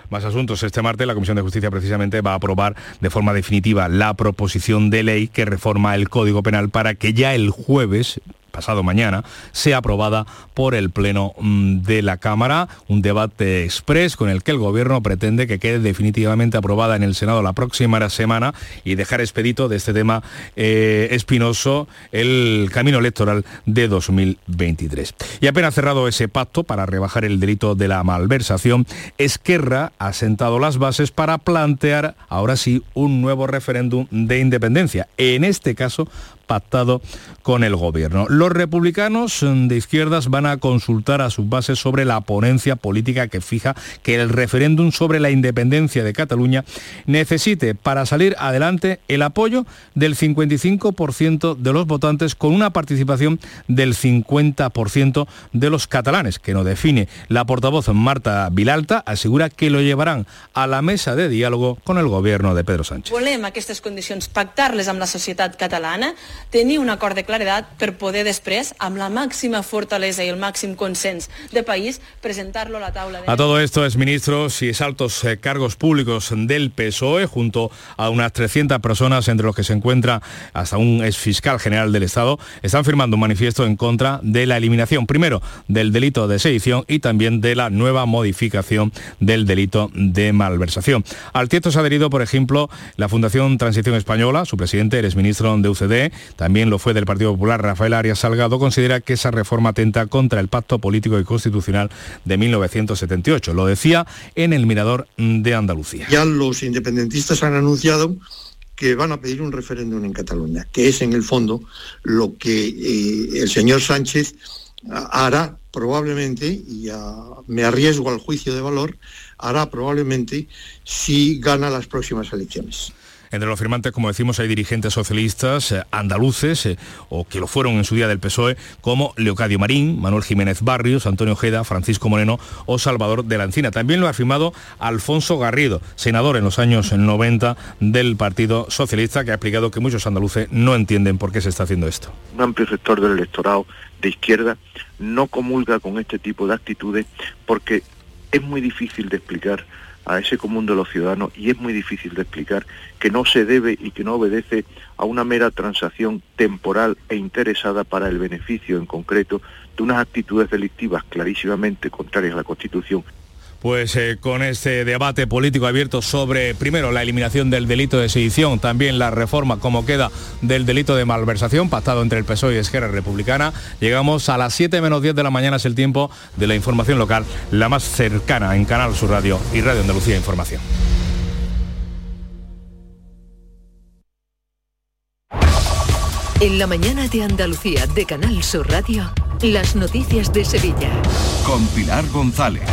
Más asuntos. Este martes la Comisión de Justicia precisamente va a aprobar de forma definitiva la proposición de ley que reforma el Código Penal para que ya el jueves pasado mañana, sea aprobada por el Pleno mm, de la Cámara, un debate express con el que el Gobierno pretende que quede definitivamente aprobada en el Senado la próxima semana y dejar expedito de este tema eh, espinoso el camino electoral de 2023. Y apenas cerrado ese pacto para rebajar el delito de la malversación, Esquerra ha sentado las bases para plantear ahora sí un nuevo referéndum de independencia, en este caso pactado con el gobierno. Los republicanos mm, de izquierdas van a consultar a sus bases sobre la ponencia política que fija que el referéndum sobre la independencia de Cataluña necesite para salir adelante el apoyo del 55% de los votantes con una participación del 50% de los catalanes, que no define la portavoz Marta Vilalta, asegura que lo llevarán a la mesa de diálogo con el gobierno de Pedro Sánchez. Volem aquestes condicions pactar-les amb la societat catalana, tenir un acord de claredat per poder després, amb la màxima fortalesa i el màxim consens de país, presentar-lo a la taula de... A todo esto, es ministros y altos eh, cargos públicos del PSOE, junto a unas 300 personas, entre los que se encuentra hasta un exfiscal general del Estado, están firmando un manifiesto en contra de la eliminación, primero, del delito de sedición y también de la nueva modificación del delito de malversación. Al texto se ha adherido, por ejemplo, la Fundación Transición Española, su presidente, eres ministro de UCD, también lo fue del Partido Popular Rafael Arias Salgado, considera que esa reforma atenta contra el pacto político y constitucional de 1978. Lo decía en el Mirador de Andalucía. Ya los independentistas han anunciado que van a pedir un referéndum en Cataluña, que es en el fondo lo que eh, el señor Sánchez hará probablemente, y me arriesgo al juicio de valor, hará probablemente si gana las próximas elecciones. Entre los firmantes, como decimos, hay dirigentes socialistas eh, andaluces eh, o que lo fueron en su día del PSOE, como Leocadio Marín, Manuel Jiménez Barrios, Antonio Ojeda, Francisco Moreno o Salvador de la Encina. También lo ha firmado Alfonso Garrido, senador en los años 90 del Partido Socialista, que ha explicado que muchos andaluces no entienden por qué se está haciendo esto. Un amplio sector del electorado de izquierda no comulga con este tipo de actitudes porque es muy difícil de explicar a ese común de los ciudadanos y es muy difícil de explicar que no se debe y que no obedece a una mera transacción temporal e interesada para el beneficio en concreto de unas actitudes delictivas clarísimamente contrarias a la Constitución pues eh, con este debate político abierto sobre, primero, la eliminación del delito de sedición, también la reforma, como queda, del delito de malversación, pactado entre el PSOE y Esquerra Republicana, llegamos a las 7 menos 10 de la mañana, es el tiempo de la información local, la más cercana en Canal Sur Radio y Radio Andalucía Información. En la mañana de Andalucía de Canal Sur Radio, las noticias de Sevilla. Con Pilar González.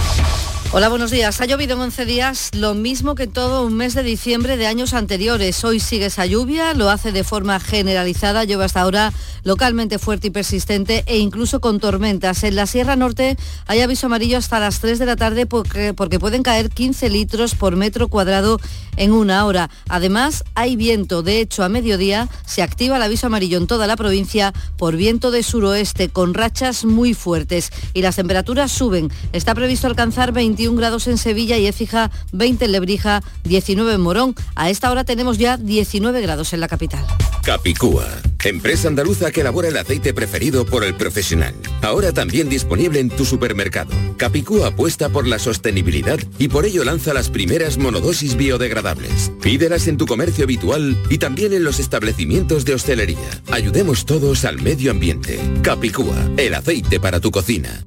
Hola, buenos días. Ha llovido en 11 días, lo mismo que todo un mes de diciembre de años anteriores. Hoy sigue esa lluvia, lo hace de forma generalizada, llueve hasta ahora localmente fuerte y persistente e incluso con tormentas. En la Sierra Norte hay aviso amarillo hasta las 3 de la tarde porque, porque pueden caer 15 litros por metro cuadrado en una hora. Además, hay viento. De hecho, a mediodía se activa el aviso amarillo en toda la provincia por viento de suroeste con rachas muy fuertes y las temperaturas suben. Está previsto alcanzar 20 21 grados en Sevilla y Écija, 20 en Lebrija, 19 en Morón. A esta hora tenemos ya 19 grados en la capital. Capicúa, empresa andaluza que elabora el aceite preferido por el profesional. Ahora también disponible en tu supermercado. Capicúa apuesta por la sostenibilidad y por ello lanza las primeras monodosis biodegradables. Pídelas en tu comercio habitual y también en los establecimientos de hostelería. Ayudemos todos al medio ambiente. Capicúa, el aceite para tu cocina.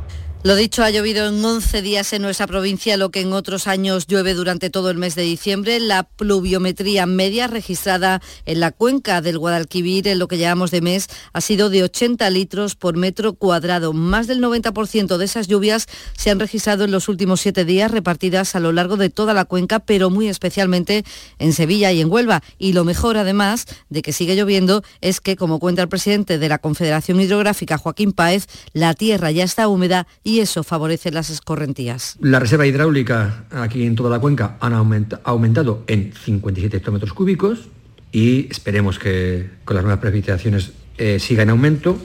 Lo dicho, ha llovido en 11 días en nuestra provincia, lo que en otros años llueve durante todo el mes de diciembre. La pluviometría media registrada en la cuenca del Guadalquivir en lo que llevamos de mes ha sido de 80 litros por metro cuadrado. Más del 90% de esas lluvias se han registrado en los últimos siete días, repartidas a lo largo de toda la cuenca, pero muy especialmente en Sevilla y en Huelva. Y lo mejor, además de que sigue lloviendo, es que, como cuenta el presidente de la Confederación Hidrográfica, Joaquín Páez, la tierra ya está húmeda y y eso favorece las escorrentías. La reserva hidráulica aquí en toda la cuenca han aumentado en 57 hectómetros cúbicos y esperemos que con las nuevas precipitaciones eh, siga en aumento.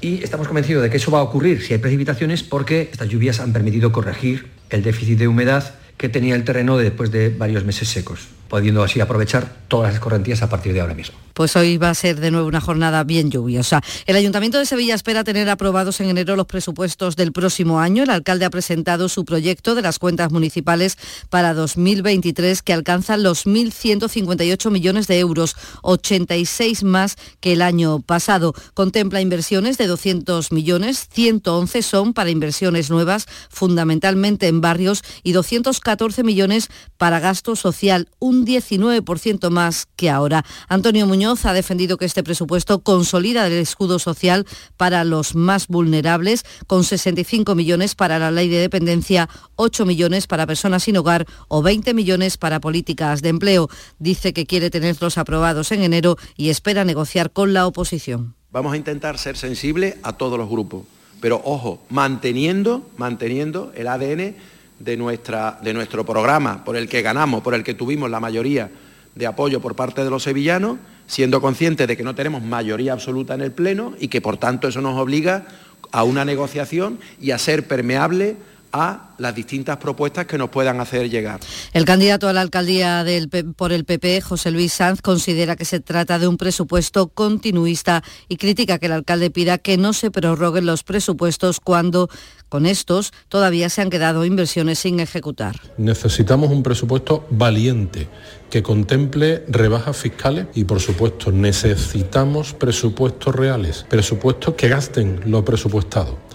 Y estamos convencidos de que eso va a ocurrir si hay precipitaciones porque estas lluvias han permitido corregir el déficit de humedad que tenía el terreno después de varios meses secos pudiendo así aprovechar todas las escorrentías a partir de ahora mismo. Pues hoy va a ser de nuevo una jornada bien lluviosa. El Ayuntamiento de Sevilla espera tener aprobados en enero los presupuestos del próximo año. El alcalde ha presentado su proyecto de las cuentas municipales para 2023 que alcanza los 1.158 millones de euros, 86 más que el año pasado. Contempla inversiones de 200 millones, 111 son para inversiones nuevas, fundamentalmente en barrios, y 214 millones para gasto social, un 19% más que ahora. Antonio Muñoz ha defendido que este presupuesto consolida el escudo social para los más vulnerables, con 65 millones para la ley de dependencia, 8 millones para personas sin hogar o 20 millones para políticas de empleo. Dice que quiere tenerlos aprobados en enero y espera negociar con la oposición. Vamos a intentar ser sensibles a todos los grupos, pero ojo, manteniendo, manteniendo el ADN de, nuestra, de nuestro programa, por el que ganamos, por el que tuvimos la mayoría de apoyo por parte de los sevillanos, siendo conscientes de que no tenemos mayoría absoluta en el Pleno y que por tanto eso nos obliga a una negociación y a ser permeable a las distintas propuestas que nos puedan hacer llegar. El candidato a la alcaldía del, por el PP, José Luis Sanz, considera que se trata de un presupuesto continuista y critica que el alcalde pida que no se prorroguen los presupuestos cuando con estos todavía se han quedado inversiones sin ejecutar. Necesitamos un presupuesto valiente que contemple rebajas fiscales y por supuesto necesitamos presupuestos reales, presupuestos que gasten lo presupuestado.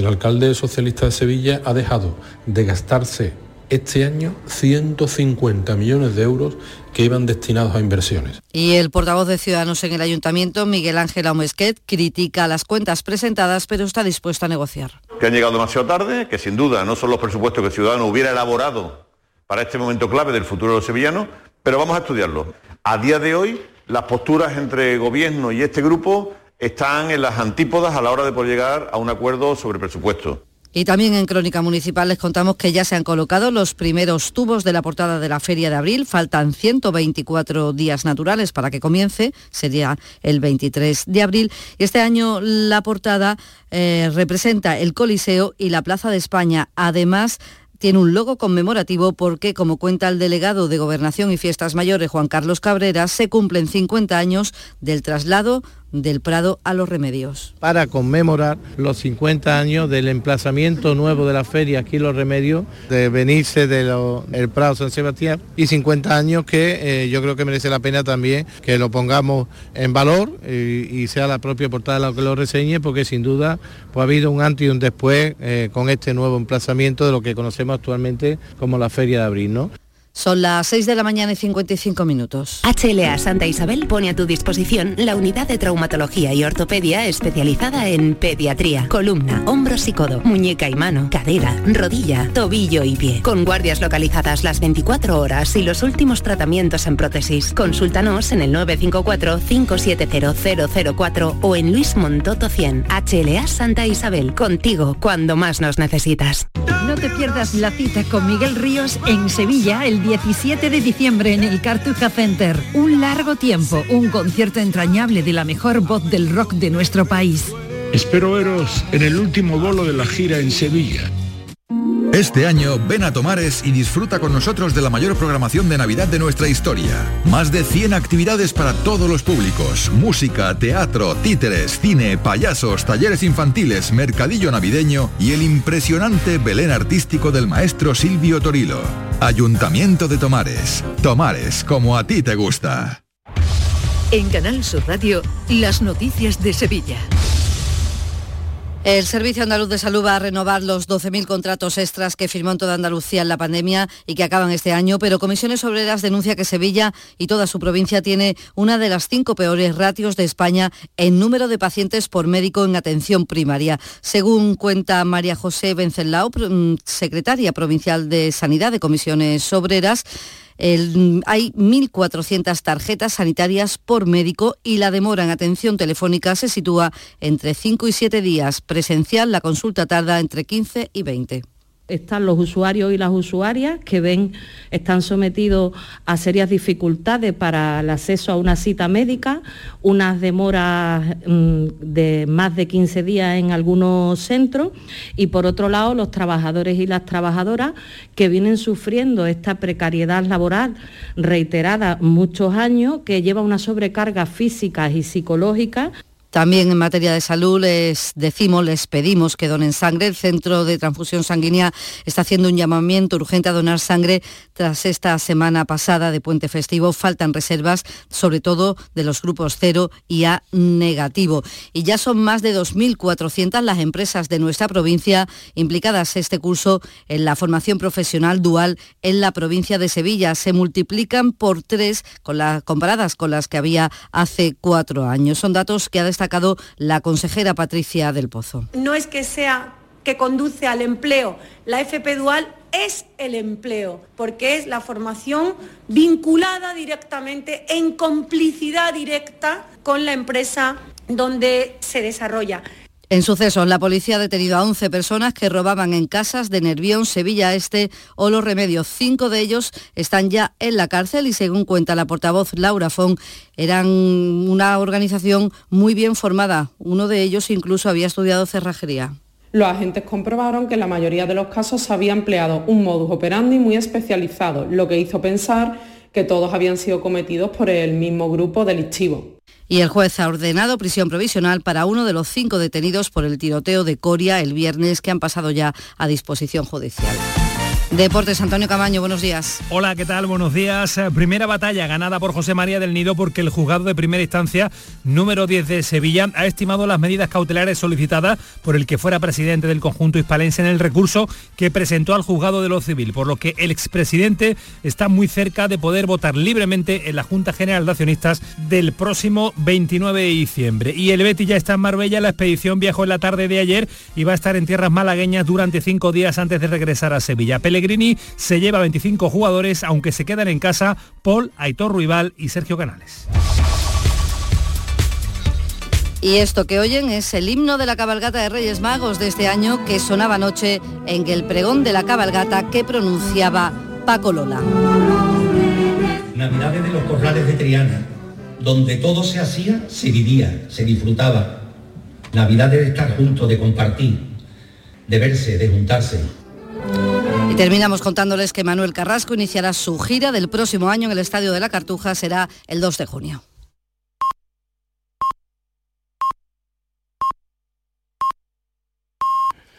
El alcalde socialista de Sevilla ha dejado de gastarse este año 150 millones de euros que iban destinados a inversiones. Y el portavoz de Ciudadanos en el Ayuntamiento, Miguel Ángel Aumesquet, critica las cuentas presentadas, pero está dispuesto a negociar. Que han llegado demasiado tarde, que sin duda no son los presupuestos que Ciudadanos hubiera elaborado para este momento clave del futuro de los sevillanos, pero vamos a estudiarlo. A día de hoy, las posturas entre gobierno y este grupo están en las antípodas a la hora de poder llegar a un acuerdo sobre presupuesto. Y también en Crónica Municipal les contamos que ya se han colocado los primeros tubos de la portada de la Feria de Abril. Faltan 124 días naturales para que comience, sería el 23 de abril. Y este año la portada eh, representa el Coliseo y la Plaza de España. Además, tiene un logo conmemorativo porque, como cuenta el delegado de Gobernación y Fiestas Mayores, Juan Carlos Cabrera, se cumplen 50 años del traslado del Prado a los Remedios. Para conmemorar los 50 años del emplazamiento nuevo de la feria aquí Los Remedios, de venirse del Prado San Sebastián y 50 años que eh, yo creo que merece la pena también que lo pongamos en valor y, sea la propia portada la que lo reseñe porque sin duda pues, ha habido un antes y un después eh, con este nuevo emplazamiento de lo que conocemos actualmente como la Feria de Abril. ¿no? Son las 6 de la mañana y 55 minutos. HLA Santa Isabel pone a tu disposición la unidad de traumatología y ortopedia especializada en pediatría, columna, hombros y codo, muñeca y mano, cadera, rodilla, tobillo y pie. Con guardias localizadas las 24 horas y los últimos tratamientos en prótesis. Consúltanos en el 954-570004 o en Luis Montoto 100. HLA Santa Isabel, contigo cuando más nos necesitas. No te pierdas la cita con Miguel Ríos en Sevilla el 17 de diciembre en el Cartuja Center. Un largo tiempo, un concierto entrañable de la mejor voz del rock de nuestro país. Espero veros en el último bolo de la gira en Sevilla. Este año ven a Tomares y disfruta con nosotros de la mayor programación de Navidad de nuestra historia. Más de 100 actividades para todos los públicos. Música, teatro, títeres, cine, payasos, talleres infantiles, mercadillo navideño y el impresionante Belén artístico del maestro Silvio Torilo. Ayuntamiento de Tomares. Tomares, como a ti te gusta. En Canal Sur Radio, las noticias de Sevilla. El Servicio Andaluz de Salud va a renovar los 12.000 contratos extras que firmó en toda Andalucía en la pandemia y que acaban este año, pero Comisiones Obreras denuncia que Sevilla y toda su provincia tiene una de las cinco peores ratios de España en número de pacientes por médico en atención primaria. Según cuenta María José Bencelao, mm, secretaria provincial de Sanidad de Comisiones Obreras, hay 1.400 tarjetas sanitarias por médico y la demora en atención telefónica se sitúa entre 5 y 7 días. Presencial, la consulta tarda entre 15 y 20 están los usuarios y las usuarias que ven, están sometidos a serias dificultades para el acceso a una cita médica, unas demoras mm, de más de 15 días en algunos centros y por otro lado los trabajadores y las trabajadoras que vienen sufriendo esta precariedad laboral reiterada muchos años que lleva una sobrecarga física y psicológica también en materia de salud les decimos, les pedimos que donen sangre. El Centro de Transfusión Sanguínea está haciendo un llamamiento urgente a donar sangre tras esta semana pasada de puente festivo. Faltan reservas, sobre todo de los grupos cero y A negativo. Y ya son más de 2.400 las empresas de nuestra provincia implicadas este curso en la formación profesional dual en la provincia de Sevilla. Se multiplican por tres con comparadas con las que había hace cuatro años. Son datos que ha la consejera Patricia del Pozo. No es que sea que conduce al empleo. La FP Dual es el empleo, porque es la formación vinculada directamente, en complicidad directa con la empresa donde se desarrolla. En sucesos, la policía ha detenido a 11 personas que robaban en casas de Nervión, Sevilla Este o Los Remedios. Cinco de ellos están ya en la cárcel y según cuenta la portavoz Laura Fon, eran una organización muy bien formada. Uno de ellos incluso había estudiado cerrajería. los agentes comprobaron que en la mayoría de los casos se había empleado un modus operandi muy especializado, lo que hizo pensar que todos habían sido cometidos por el mismo grupo delictivo. Y el juez ha ordenado prisión provisional para uno de los cinco detenidos por el tiroteo de Coria el viernes que han pasado ya a disposición judicial. Deportes, Antonio Camaño, buenos días. Hola, ¿qué tal? Buenos días. Eh, primera batalla ganada por José María del Nido porque el juzgado de primera instancia número 10 de Sevilla ha estimado las medidas cautelares solicitadas por el que fuera presidente del conjunto hispalense en el recurso que presentó al juzgado de lo civil, por lo que el expresidente está muy cerca de poder votar libremente en la Junta General de Accionistas del próximo 29 de diciembre. Y el Betty ya está en Marbella, la expedición viajó en la tarde de ayer y va a estar en tierras malagueñas durante cinco días antes de regresar a Sevilla. Pellegrini se lleva 25 jugadores, aunque se quedan en casa Paul, Aitor Ruibal y Sergio Canales. Y esto que oyen es el himno de la cabalgata de Reyes Magos de este año que sonaba anoche en el pregón de la cabalgata que pronunciaba Paco Lola. Navidades de los corrales de Triana, donde todo se hacía, se vivía, se disfrutaba. Navidades de estar juntos, de compartir, de verse, de juntarse. Terminamos contándoles que Manuel Carrasco iniciará su gira del próximo año en el Estadio de la Cartuja, será el 2 de junio.